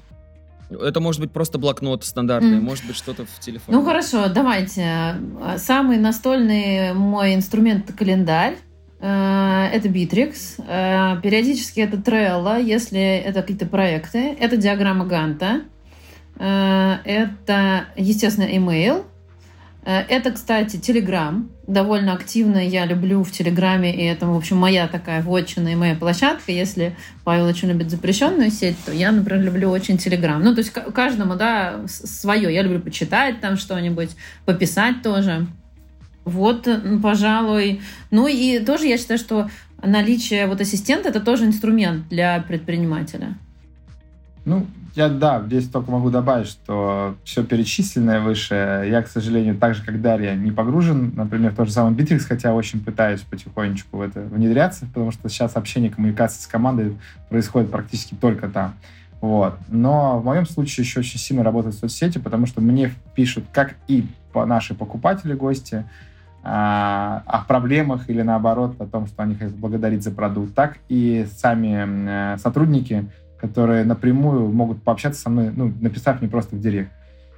S1: Это может быть просто блокнот стандартный, mm. может быть что-то в телефоне.
S2: Ну хорошо, давайте. Самый настольный мой инструмент – календарь. Э, это Bittrex. Э, периодически это Trello, если это какие-то проекты. Это диаграмма Ганта. Э, это, естественно, email – Э, это, кстати, Telegram. Довольно активно я люблю в Телеграме, и это, в общем, моя такая вотчина и моя площадка. Если Павел очень любит запрещенную сеть, то я, например, люблю очень Телеграм. Ну, то есть каждому, да, свое. Я люблю почитать там что-нибудь, пописать тоже. Вот, пожалуй. Ну и тоже я считаю, что наличие вот ассистента – это тоже инструмент для предпринимателя.
S3: Ну, я, да, здесь только могу добавить, что все перечисленное выше, я, к сожалению, так же, как Дарья, не погружен, например, в тот же самый Bittrex, хотя очень пытаюсь потихонечку в это внедряться, потому что сейчас общение, коммуникация с командой происходит практически только там. Вот. Но в моем случае еще очень сильно работают соцсети, потому что мне пишут как и наши покупатели, гости, а, о проблемах или наоборот о том, что они хотят благодарить за продукт, так и сами э, сотрудники, которые напрямую могут пообщаться со мной, ну, написав мне просто в директ.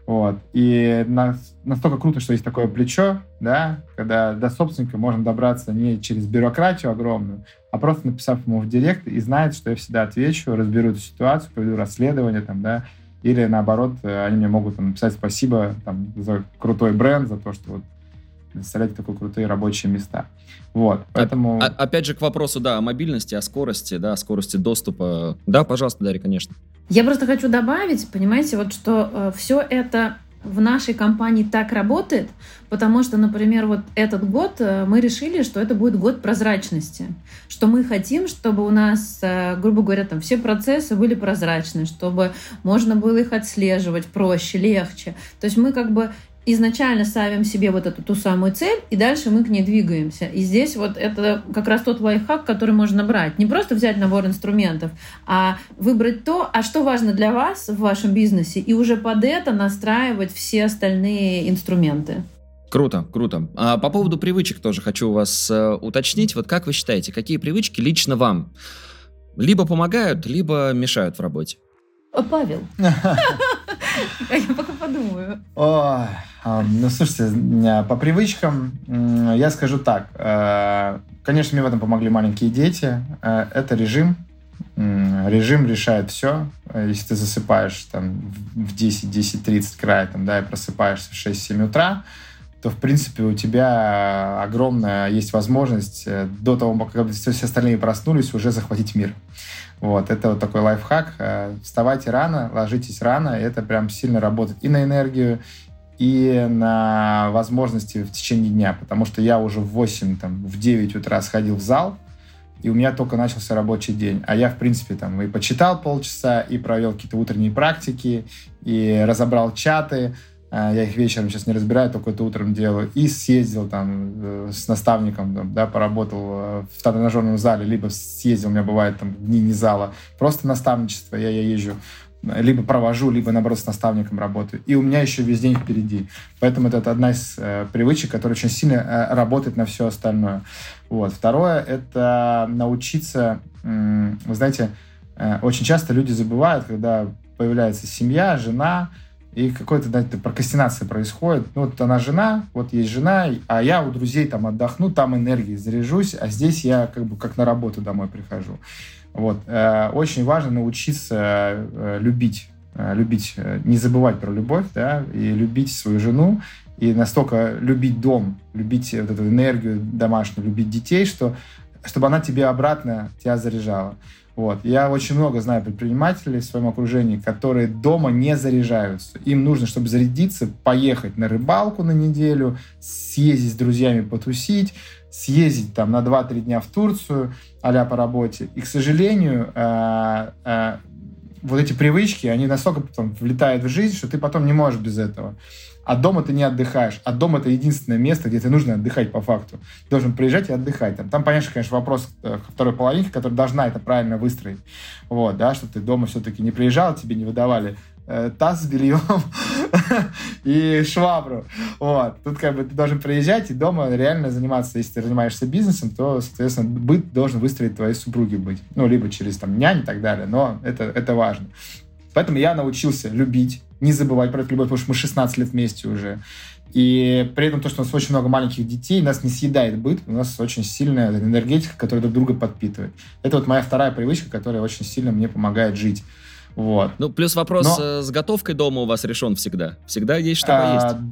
S3: Вот. И на, настолько круто, что есть такое плечо, да, когда до собственника можно добраться не через бюрократию огромную, а просто написав ему в директ и знает, что я всегда отвечу, разберу эту ситуацию, проведу расследование, там, да, или наоборот, они мне могут там, написать спасибо там, за крутой бренд, за то, что вот предоставлять такие крутые рабочие места. Вот,
S1: поэтому... А, опять же, к вопросу, да, о мобильности, о скорости, да, о скорости доступа. Да, пожалуйста, Дарья, конечно.
S2: Я просто хочу добавить, понимаете, вот что э, все это в нашей компании так работает, потому что, например, вот этот год э, мы решили, что это будет год прозрачности, что мы хотим, чтобы у нас, э, грубо говоря, там все процессы были прозрачны, чтобы можно было их отслеживать проще, легче. То есть мы как бы изначально ставим себе вот эту ту самую цель, и дальше мы к ней двигаемся. И здесь вот это как раз тот лайфхак, который можно брать. Не просто взять набор инструментов, а выбрать то, а что важно для вас в вашем бизнесе, и уже под это настраивать все остальные инструменты.
S1: Круто, круто. А по поводу привычек тоже хочу у вас э, уточнить. Вот как вы считаете, какие привычки лично вам либо помогают, либо мешают в работе?
S2: Павел. Я пока подумаю.
S3: Ну, слушайте, по привычкам я скажу так. Э, конечно, мне в этом помогли маленькие дети. Э, это режим. Режим решает все. Э, если ты засыпаешь там в 10, 10, 30 края, там, да, и просыпаешься в 6-7 утра, то, в принципе, у тебя огромная есть возможность до того, как все остальные проснулись, уже захватить мир. Вот, это вот такой лайфхак. Э, вставайте рано, ложитесь рано, это прям сильно работает и на энергию, и на возможности в течение дня, потому что я уже в 8, там, в 9 утра сходил в зал, и у меня только начался рабочий день. А я, в принципе, там и почитал полчаса, и провел какие-то утренние практики, и разобрал чаты, я их вечером сейчас не разбираю, только это утром делаю. И съездил там э, с наставником, там, да, поработал э, в тренажерном зале, либо съездил, у меня бывает там дни не зала, просто наставничество, я, я езжу либо провожу, либо, наоборот, с наставником работаю. И у меня еще весь день впереди. Поэтому это, это одна из э, привычек, которая очень сильно э, работает на все остальное. Вот. Второе — это научиться... Э, вы знаете, э, очень часто люди забывают, когда появляется семья, жена, и какой-то, знаете, прокрастинация происходит. Ну, вот она жена, вот есть жена, а я у друзей там отдохну, там энергии заряжусь, а здесь я как бы как на работу домой прихожу. Вот. Э, очень важно научиться э, любить, э, любить, не забывать про любовь, да, и любить свою жену, и настолько любить дом, любить вот эту энергию домашнюю, любить детей, что чтобы она тебе обратно тебя заряжала. Вот. Я очень много знаю предпринимателей в своем окружении, которые дома не заряжаются. Им нужно, чтобы зарядиться, поехать на рыбалку на неделю, съездить с друзьями потусить, съездить там на 2-3 дня в Турцию, а по работе. И, к сожалению, э, э, вот эти привычки, они настолько потом влетают в жизнь, что ты потом не можешь без этого. А дома ты не отдыхаешь. А дом — это единственное место, где тебе нужно отдыхать по факту. Ты должен приезжать и отдыхать. Там, там понятно, конечно, вопрос э, ко второй половинке, которая должна это правильно выстроить. Вот, да, что ты дома все-таки не приезжал, тебе не выдавали э, таз с бельем и швабру. Вот. Тут как бы ты должен приезжать и дома реально заниматься. Если ты занимаешься бизнесом, то, соответственно, быт должен выстроить твоей супруги быть. Ну, либо через там нянь и так далее. Но это, это важно. Поэтому я научился любить, не забывать про эту любовь, потому что мы 16 лет вместе уже. И при этом то, что у нас очень много маленьких детей, нас не съедает быт, у нас очень сильная энергетика, которая друг друга подпитывает. Это вот моя вторая привычка, которая очень сильно мне помогает жить. Вот.
S1: Ну, плюс вопрос Но... Э, с готовкой дома у вас решен всегда. Всегда есть что а, поесть.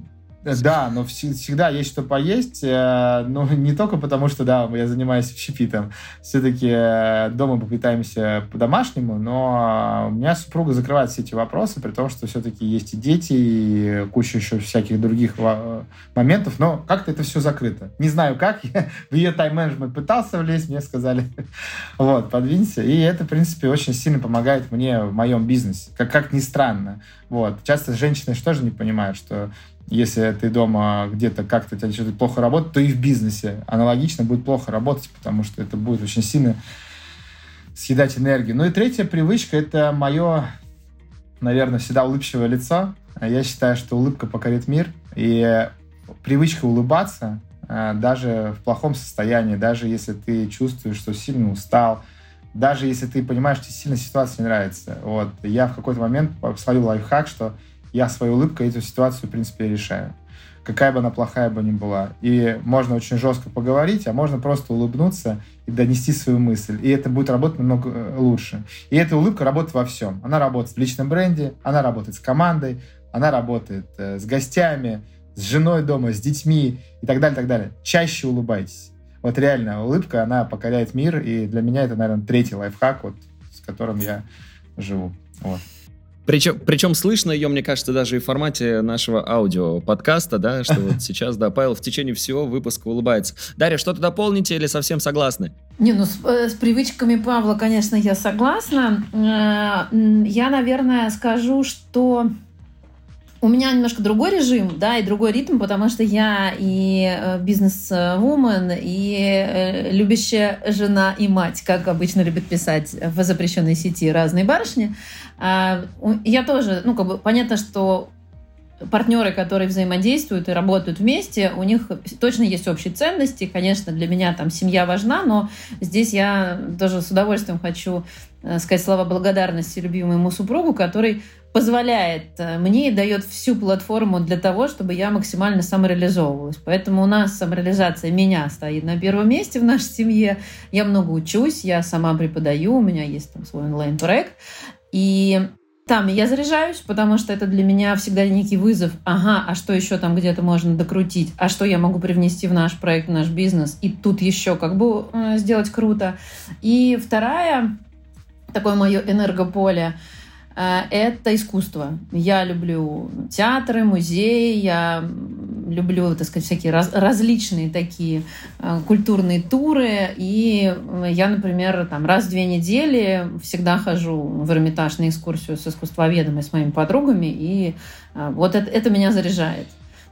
S3: Да, но всегда есть что поесть, э, но не только потому, что, да, я занимаюсь общепитом. Все-таки э, дома мы питаемся по-домашнему, но у меня супруга закрывает все эти вопросы, при том, что все-таки есть и дети, и куча еще всяких других моментов, но как-то это все закрыто. Не знаю как, я в ее тайм-менеджмент пытался влезть, мне сказали, вот, подвинься, и это, в принципе, очень сильно помогает мне в моем бизнесе, как, как ни странно. Вот. Часто женщины тоже не понимают, что если ты дома где-то как-то тебя что-то плохо работает, то и в бизнесе аналогично будет плохо работать, потому что это будет очень сильно съедать энергию. Ну и третья привычка – это мое, наверное, всегда улыбчивое лицо. Я считаю, что улыбка покорит мир. И привычка улыбаться э, даже в плохом состоянии, даже если ты чувствуешь, что сильно устал, даже если ты понимаешь, что сильно ситуация не нравится. Вот. Я в какой-то момент словил лайфхак, что я своей улыбкой эту ситуацию, в принципе, решаю. Какая бы она плохая бы ни была. И можно очень жестко поговорить, а можно просто улыбнуться и донести свою мысль. И это будет работать намного э, лучше. И эта улыбка работает во всем. Она работает в личном бренде, она работает с командой, она работает э, с гостями, с женой дома, с детьми и так далее, так далее. Чаще улыбайтесь. Вот реально, улыбка, она покоряет мир, и для меня это, наверное, третий лайфхак, вот, с которым я живу. Вот.
S1: Причем, причем слышно ее, мне кажется, даже и в формате нашего аудио-подкаста, да, что вот сейчас, да, Павел в течение всего выпуска улыбается. Дарья, что-то дополните или совсем согласны?
S2: Не, ну с, э, с привычками Павла, конечно, я согласна. Э, я, наверное, скажу, что у меня немножко другой режим, да, и другой ритм, потому что я и э, бизнес-вумен, и э, любящая жена и мать, как обычно любят писать в запрещенной сети разные барышни. А, я тоже, ну, как бы понятно, что партнеры, которые взаимодействуют и работают вместе, у них точно есть общие ценности. Конечно, для меня там семья важна, но здесь я тоже с удовольствием хочу э, сказать слова благодарности любимому супругу, который позволяет э, мне и дает всю платформу для того, чтобы я максимально самореализовывалась. Поэтому у нас самореализация меня стоит на первом месте в нашей семье. Я много учусь, я сама преподаю, у меня есть там свой онлайн-проект. И там я заряжаюсь, потому что это для меня всегда некий вызов. Ага, а что еще там где-то можно докрутить? А что я могу привнести в наш проект, в наш бизнес? И тут еще как бы э, сделать круто. И вторая, такое мое энергополе – это искусство. Я люблю театры, музеи, я люблю, так сказать, всякие раз, различные такие э, культурные туры. И я, например, там раз в две недели всегда хожу в Эрмитаж на экскурсию с искусствоведом и с моими подругами. И э, вот это, это меня заряжает.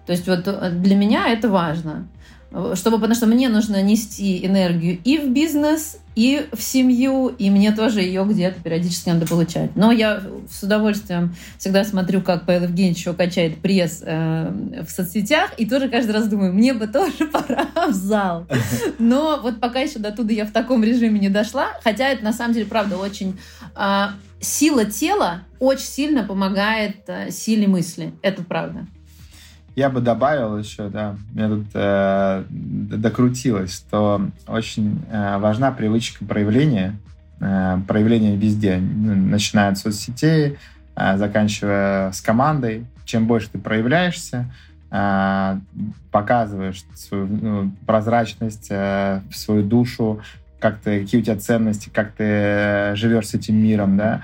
S2: То есть вот для меня это важно чтобы, потому что мне нужно нести энергию и в бизнес, и в семью, и мне тоже ее где-то периодически надо получать. Но я с удовольствием всегда смотрю, как Павел Евгеньевич еще качает пресс э, в соцсетях, и тоже каждый раз думаю, мне бы тоже пора в зал. Но вот пока еще до туда я в таком режиме не дошла, хотя это на самом деле, правда, очень... Э, сила тела очень сильно помогает э, силе мысли. Это правда.
S3: Я бы добавил еще, да, мне тут э, докрутилось, что очень э, важна привычка проявления, э, проявления везде, ну, начиная от соцсетей, э, заканчивая с командой. Чем больше ты проявляешься, э, показываешь свою ну, прозрачность, э, свою душу, как ты, какие у тебя ценности, как ты э, живешь с этим миром, да,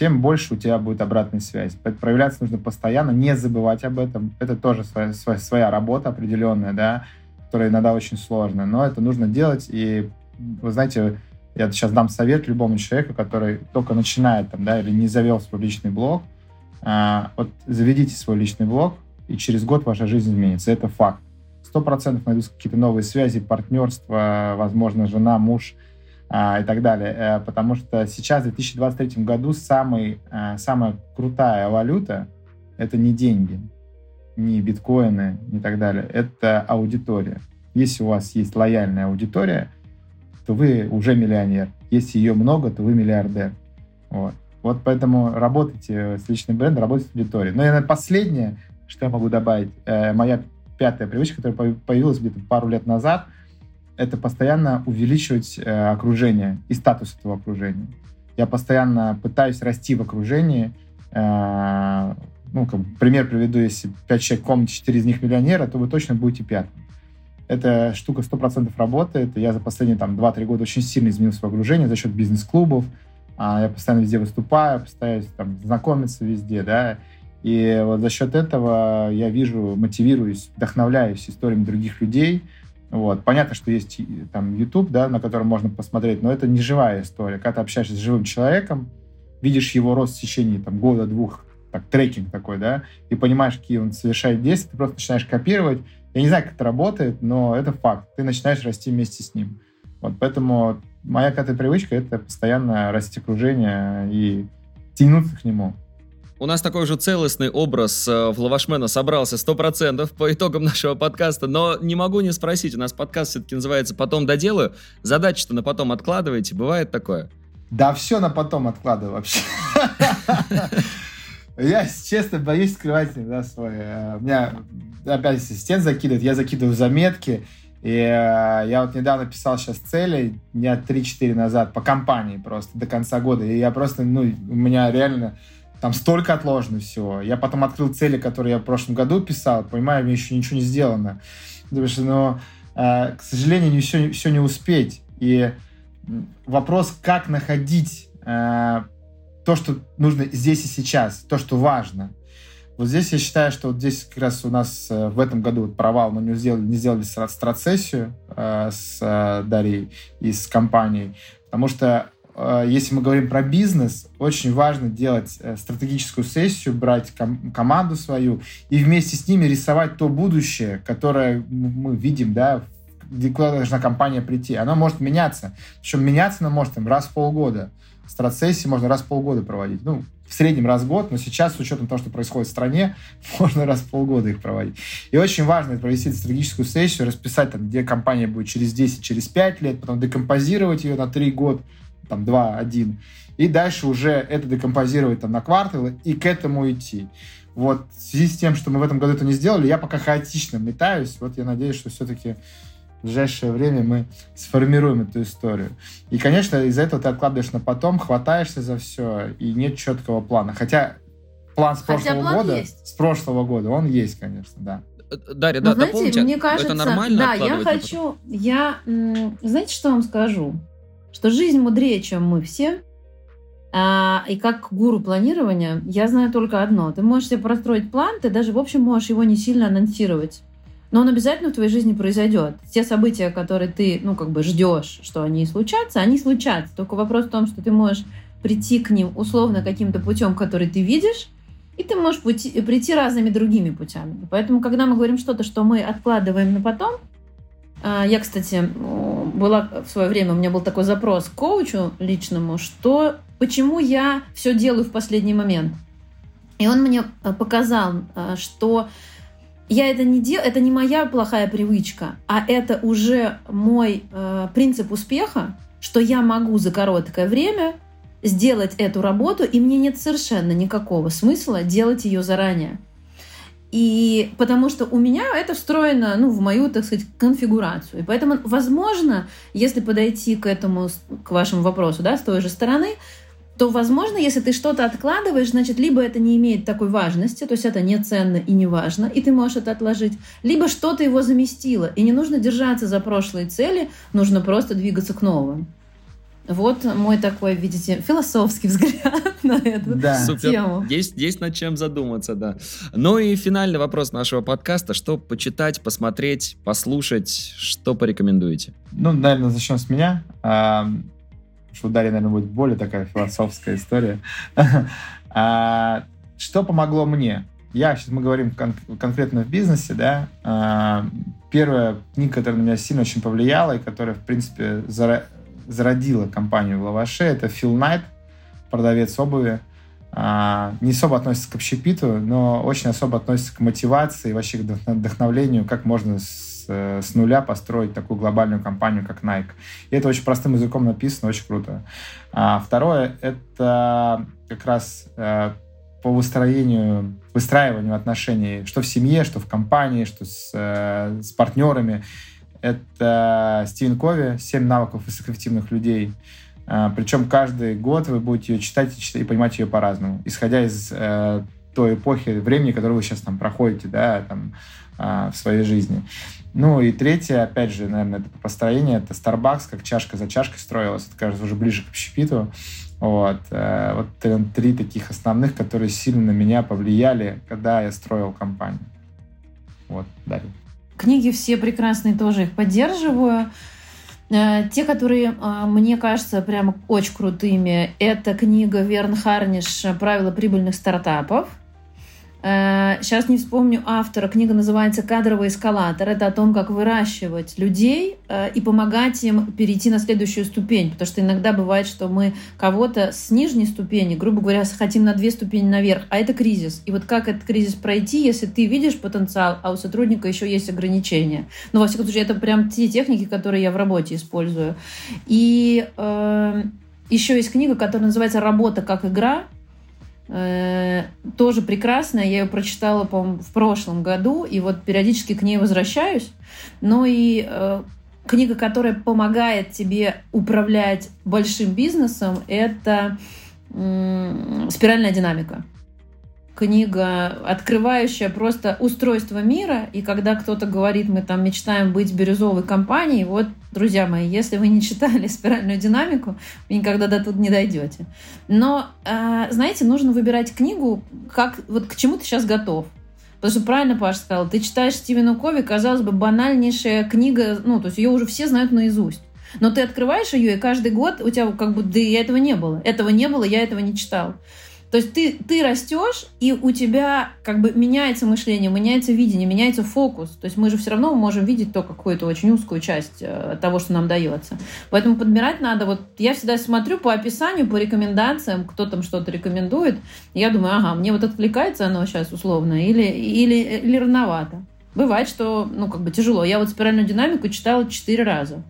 S3: тем больше у тебя будет обратной связи. Проявляться нужно постоянно, не забывать об этом. Это тоже своя, своя, своя работа определенная, да, которая иногда очень сложная, но это нужно делать. И вы знаете, я сейчас дам совет любому человеку, который только начинает там, да, или не завел свой личный блог. А, вот заведите свой личный блог, и через год ваша жизнь изменится. Это факт. Сто процентов найдутся какие-то новые связи, партнерства, возможно, жена, муж – и так далее. Э, потому что сейчас, в 2023 году, самый, э, самая крутая валюта — это не деньги. ни биткоины, ни так далее. Это аудитория. Если у вас есть лояльная аудитория, то вы уже миллионер. Если ее много, то вы миллиардер. Вот. Вот поэтому работайте с личным брендом, работайте с аудиторией. Но, наверное, последнее, что я могу добавить, э, моя пятая привычка, которая появилась где-то пару лет назад, это постоянно увеличивать э, окружение и статус этого окружения. Я постоянно пытаюсь расти в окружении. Э, ну, как пример приведу, если 5 человек в комнате, 4 из них миллионера, то вы точно будете пятым. Эта штука 100% работает. Я за последние там, 2-3 года очень сильно изменил свое окружение за счет бизнес-клубов. А, я постоянно везде выступаю, постоянно там, знакомиться везде, да. И вот за счет этого я вижу, мотивируюсь, вдохновляюсь историями других людей. Вот. Понятно, что есть там YouTube, да, на котором можно посмотреть, но это не живая история. Когда ты общаешься с живым человеком, видишь его рост в течение там, года-двух, так, трекинг такой, да, и понимаешь, какие он совершает действия, ты просто начинаешь копировать. Я не знаю, как это работает, но это факт. Ты начинаешь расти вместе с ним. Вот поэтому моя пятая привычка — это постоянно растить окружение и тянуться к нему.
S1: У нас такой же целостный образ э, в Лавашмена собрался 100% по итогам нашего подкаста, но не могу не спросить, у нас подкаст все-таки называется «Потом доделаю». Задачи-то на потом откладываете, бывает такое?
S3: Да все на потом откладываю вообще. Я, честно, боюсь скрывать иногда свой. Э, у меня опять ассистент закидывает, я закидываю заметки, и э, я вот недавно писал сейчас цели, дня 3-4 назад, по компании просто, до конца года. И я просто, ну, у меня реально там столько отложено всего. Я потом открыл цели, которые я в прошлом году писал, понимаю, мне еще ничего не сделано. Что, но, э, к сожалению, не все, все не успеть. И вопрос, как находить э, то, что нужно здесь и сейчас, то, что важно. Вот здесь я считаю, что вот здесь как раз у нас э, в этом году вот провал, мы не сделали, не сделали страцессию с э, Дарьей и с компанией, потому что если мы говорим про бизнес, очень важно делать э, стратегическую сессию, брать ком- команду свою и вместе с ними рисовать то будущее, которое мы видим, да, куда должна компания прийти. Оно может меняться. Причем меняться оно может там, раз в полгода. Страцессии можно раз в полгода проводить. Ну, в среднем раз в год, но сейчас, с учетом того, что происходит в стране, можно раз в полгода их проводить. И очень важно провести стратегическую сессию, расписать, там, где компания будет через 10, через 5 лет, потом декомпозировать ее на 3 года, там, 2, 1, и дальше уже это декомпозировать там, на кварталы и к этому идти. Вот в связи с тем, что мы в этом году это не сделали, я пока хаотично метаюсь. Вот я надеюсь, что все-таки в ближайшее время мы сформируем эту историю. И, конечно, из-за этого ты откладываешь на потом, хватаешься за все, и нет четкого плана. Хотя план с прошлого план года, есть. с прошлого года, он есть, конечно, да.
S1: Дарья, да,
S2: знаете, дополните, мне кажется, это нормально Да, я хочу, я, знаете, что вам скажу? Что жизнь мудрее, чем мы все. А, и как гуру планирования, я знаю только одно. Ты можешь себе простроить план, ты даже, в общем, можешь его не сильно анонсировать но он обязательно в твоей жизни произойдет. Те события, которые ты, ну, как бы ждешь, что они случатся, они случатся. Только вопрос в том, что ты можешь прийти к ним условно каким-то путем, который ты видишь, и ты можешь пути, прийти разными другими путями. Поэтому, когда мы говорим что-то, что мы откладываем на потом, я, кстати, была в свое время, у меня был такой запрос к коучу личному, что почему я все делаю в последний момент. И он мне а, показал, а, что я это не делаю, это не моя плохая привычка, а это уже мой принцип успеха, что я могу за короткое время сделать эту работу, и мне нет совершенно никакого смысла делать ее заранее. И потому что у меня это встроено ну, в мою, так сказать, конфигурацию. И поэтому, возможно, если подойти к этому, к вашему вопросу, да, с той же стороны, то, возможно, если ты что-то откладываешь, значит, либо это не имеет такой важности, то есть это не ценно и не важно, и ты можешь это отложить, либо что-то его заместило, и не нужно держаться за прошлые цели, нужно просто двигаться к новым. Вот мой такой, видите, философский взгляд на эту да. Супер. тему.
S1: Есть, есть над чем задуматься, да. Ну и финальный вопрос нашего подкаста. Что почитать, посмотреть, послушать, что порекомендуете?
S3: Ну, наверное, начнем с меня что у Дарьи, наверное, будет более такая философская история. А, что помогло мне? Я, сейчас мы говорим кон- конкретно в бизнесе, да. А, первая книга, которая на меня сильно очень повлияла и которая, в принципе, зара- зародила компанию в Лаваше, это Фил Найт, продавец обуви. а, не особо относится к общепиту, но очень особо относится к мотивации, вообще к вдохновлению, как можно с, э, с нуля построить такую глобальную компанию, как Nike. И это очень простым языком написано, очень круто. А второе — это как раз э, по выстроению, выстраиванию отношений, что в семье, что в компании, что с, э, с партнерами. Это Стивен Кови «Семь навыков высокоэффективных людей». А, Причем каждый год вы будете ее читать и, читать, и понимать ее по-разному, исходя из э, той эпохи времени, которую вы сейчас там проходите, да, там, э, в своей жизни. Ну и третье, опять же, наверное, это построение, это Starbucks, как чашка за чашкой строилась, это, кажется, уже ближе к общепиту. Вот. Э, вот три таких основных, которые сильно на меня повлияли, когда я строил компанию. Вот, Дарья.
S2: Книги все прекрасные, тоже их поддерживаю. Э, те, которые э, мне кажется прямо очень крутыми, это книга Верн Харниш «Правила прибыльных стартапов». Сейчас э, не вспомню автора. Книга называется «Кадровый эскалатор». Это о том, как выращивать людей э, и помогать им перейти на следующую ступень. Потому что иногда бывает, что мы кого-то с нижней ступени, грубо говоря, хотим на две ступени наверх, а это кризис. И вот как этот кризис пройти, если ты видишь потенциал, а у сотрудника еще есть ограничения. Ну, во всяком случае, это прям те техники, которые я в работе использую. И э, еще есть книга, которая называется «Работа как игра», тоже прекрасная. Я ее прочитала, по в прошлом году, и вот периодически к ней возвращаюсь. Но и э, книга, которая помогает тебе управлять большим бизнесом, это э, «Спиральная динамика» книга, открывающая просто устройство мира. И когда кто-то говорит, мы там мечтаем быть бирюзовой компанией, вот, друзья мои, если вы не читали спиральную динамику, вы никогда до тут не дойдете. Но, э, знаете, нужно выбирать книгу, как, вот к чему ты сейчас готов. Потому что правильно Паша сказал, ты читаешь Стивена Кови, казалось бы, банальнейшая книга, ну, то есть ее уже все знают наизусть. Но ты открываешь ее, и каждый год у тебя как бы, да этого не было. Этого не было, я этого не читал. То есть ты, ты растешь, и у тебя как бы меняется мышление, меняется видение, меняется фокус. То есть мы же все равно можем видеть только какую-то очень узкую часть э, того, что нам дается. Поэтому подбирать надо. Вот я всегда смотрю по описанию, по рекомендациям, кто там что-то рекомендует. Я думаю, ага, мне вот откликается оно сейчас условно или, или, или рановато. Бывает, что, ну, как бы тяжело. Я вот спиральную динамику читала четыре раза.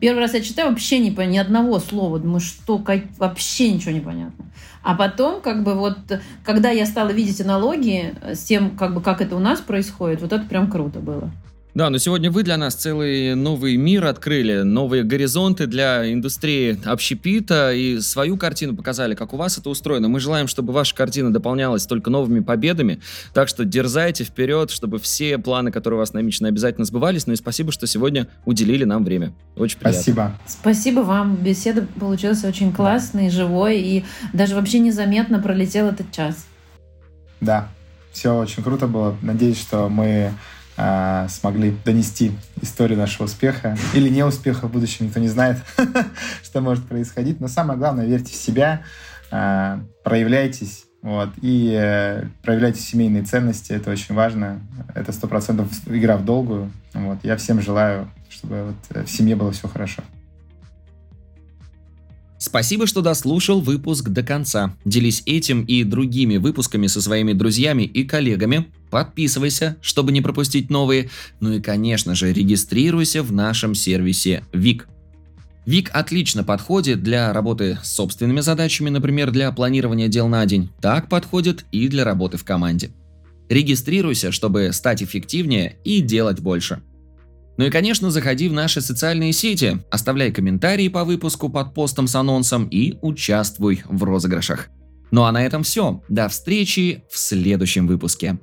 S2: Первый раз я читаю, вообще не понимаю ни одного слова. Думаю, что как, вообще ничего не понятно. А потом, как бы вот, когда я стала видеть аналогии с тем, как бы, как это у нас происходит, вот это прям круто было.
S1: Да, но сегодня вы для нас целый новый мир открыли, новые горизонты для индустрии общепита и свою картину показали, как у вас это устроено. Мы желаем, чтобы ваша картина дополнялась только новыми победами, так что дерзайте вперед, чтобы все планы, которые у вас намечены, обязательно сбывались. Ну и спасибо, что сегодня уделили нам время. Очень приятно.
S3: Спасибо.
S2: Спасибо вам. Беседа получилась очень классной, живой, и даже вообще незаметно пролетел этот час.
S3: Да, все очень круто было. Надеюсь, что мы э, смогли донести историю нашего успеха или неуспеха в будущем, никто не знает, что может происходить. Но самое главное, верьте в себя, э, проявляйтесь, вот, и э, проявляйте семейные ценности, это очень важно. Это сто процентов игра в долгую. Вот, я всем желаю, чтобы вот в семье было все хорошо.
S1: Спасибо, что дослушал выпуск до конца. Делись этим и другими выпусками со своими друзьями и коллегами. Подписывайся, чтобы не пропустить новые. Ну и, конечно же, регистрируйся в нашем сервисе ВИК. ВИК отлично подходит для работы с собственными задачами, например, для планирования дел на день. Так подходит и для работы в команде. Регистрируйся, чтобы стать эффективнее и делать больше. Ну и, конечно, заходи в наши социальные сети, оставляй комментарии по выпуску под постом с анонсом и участвуй в розыгрышах. Ну а на этом все. До встречи в следующем выпуске.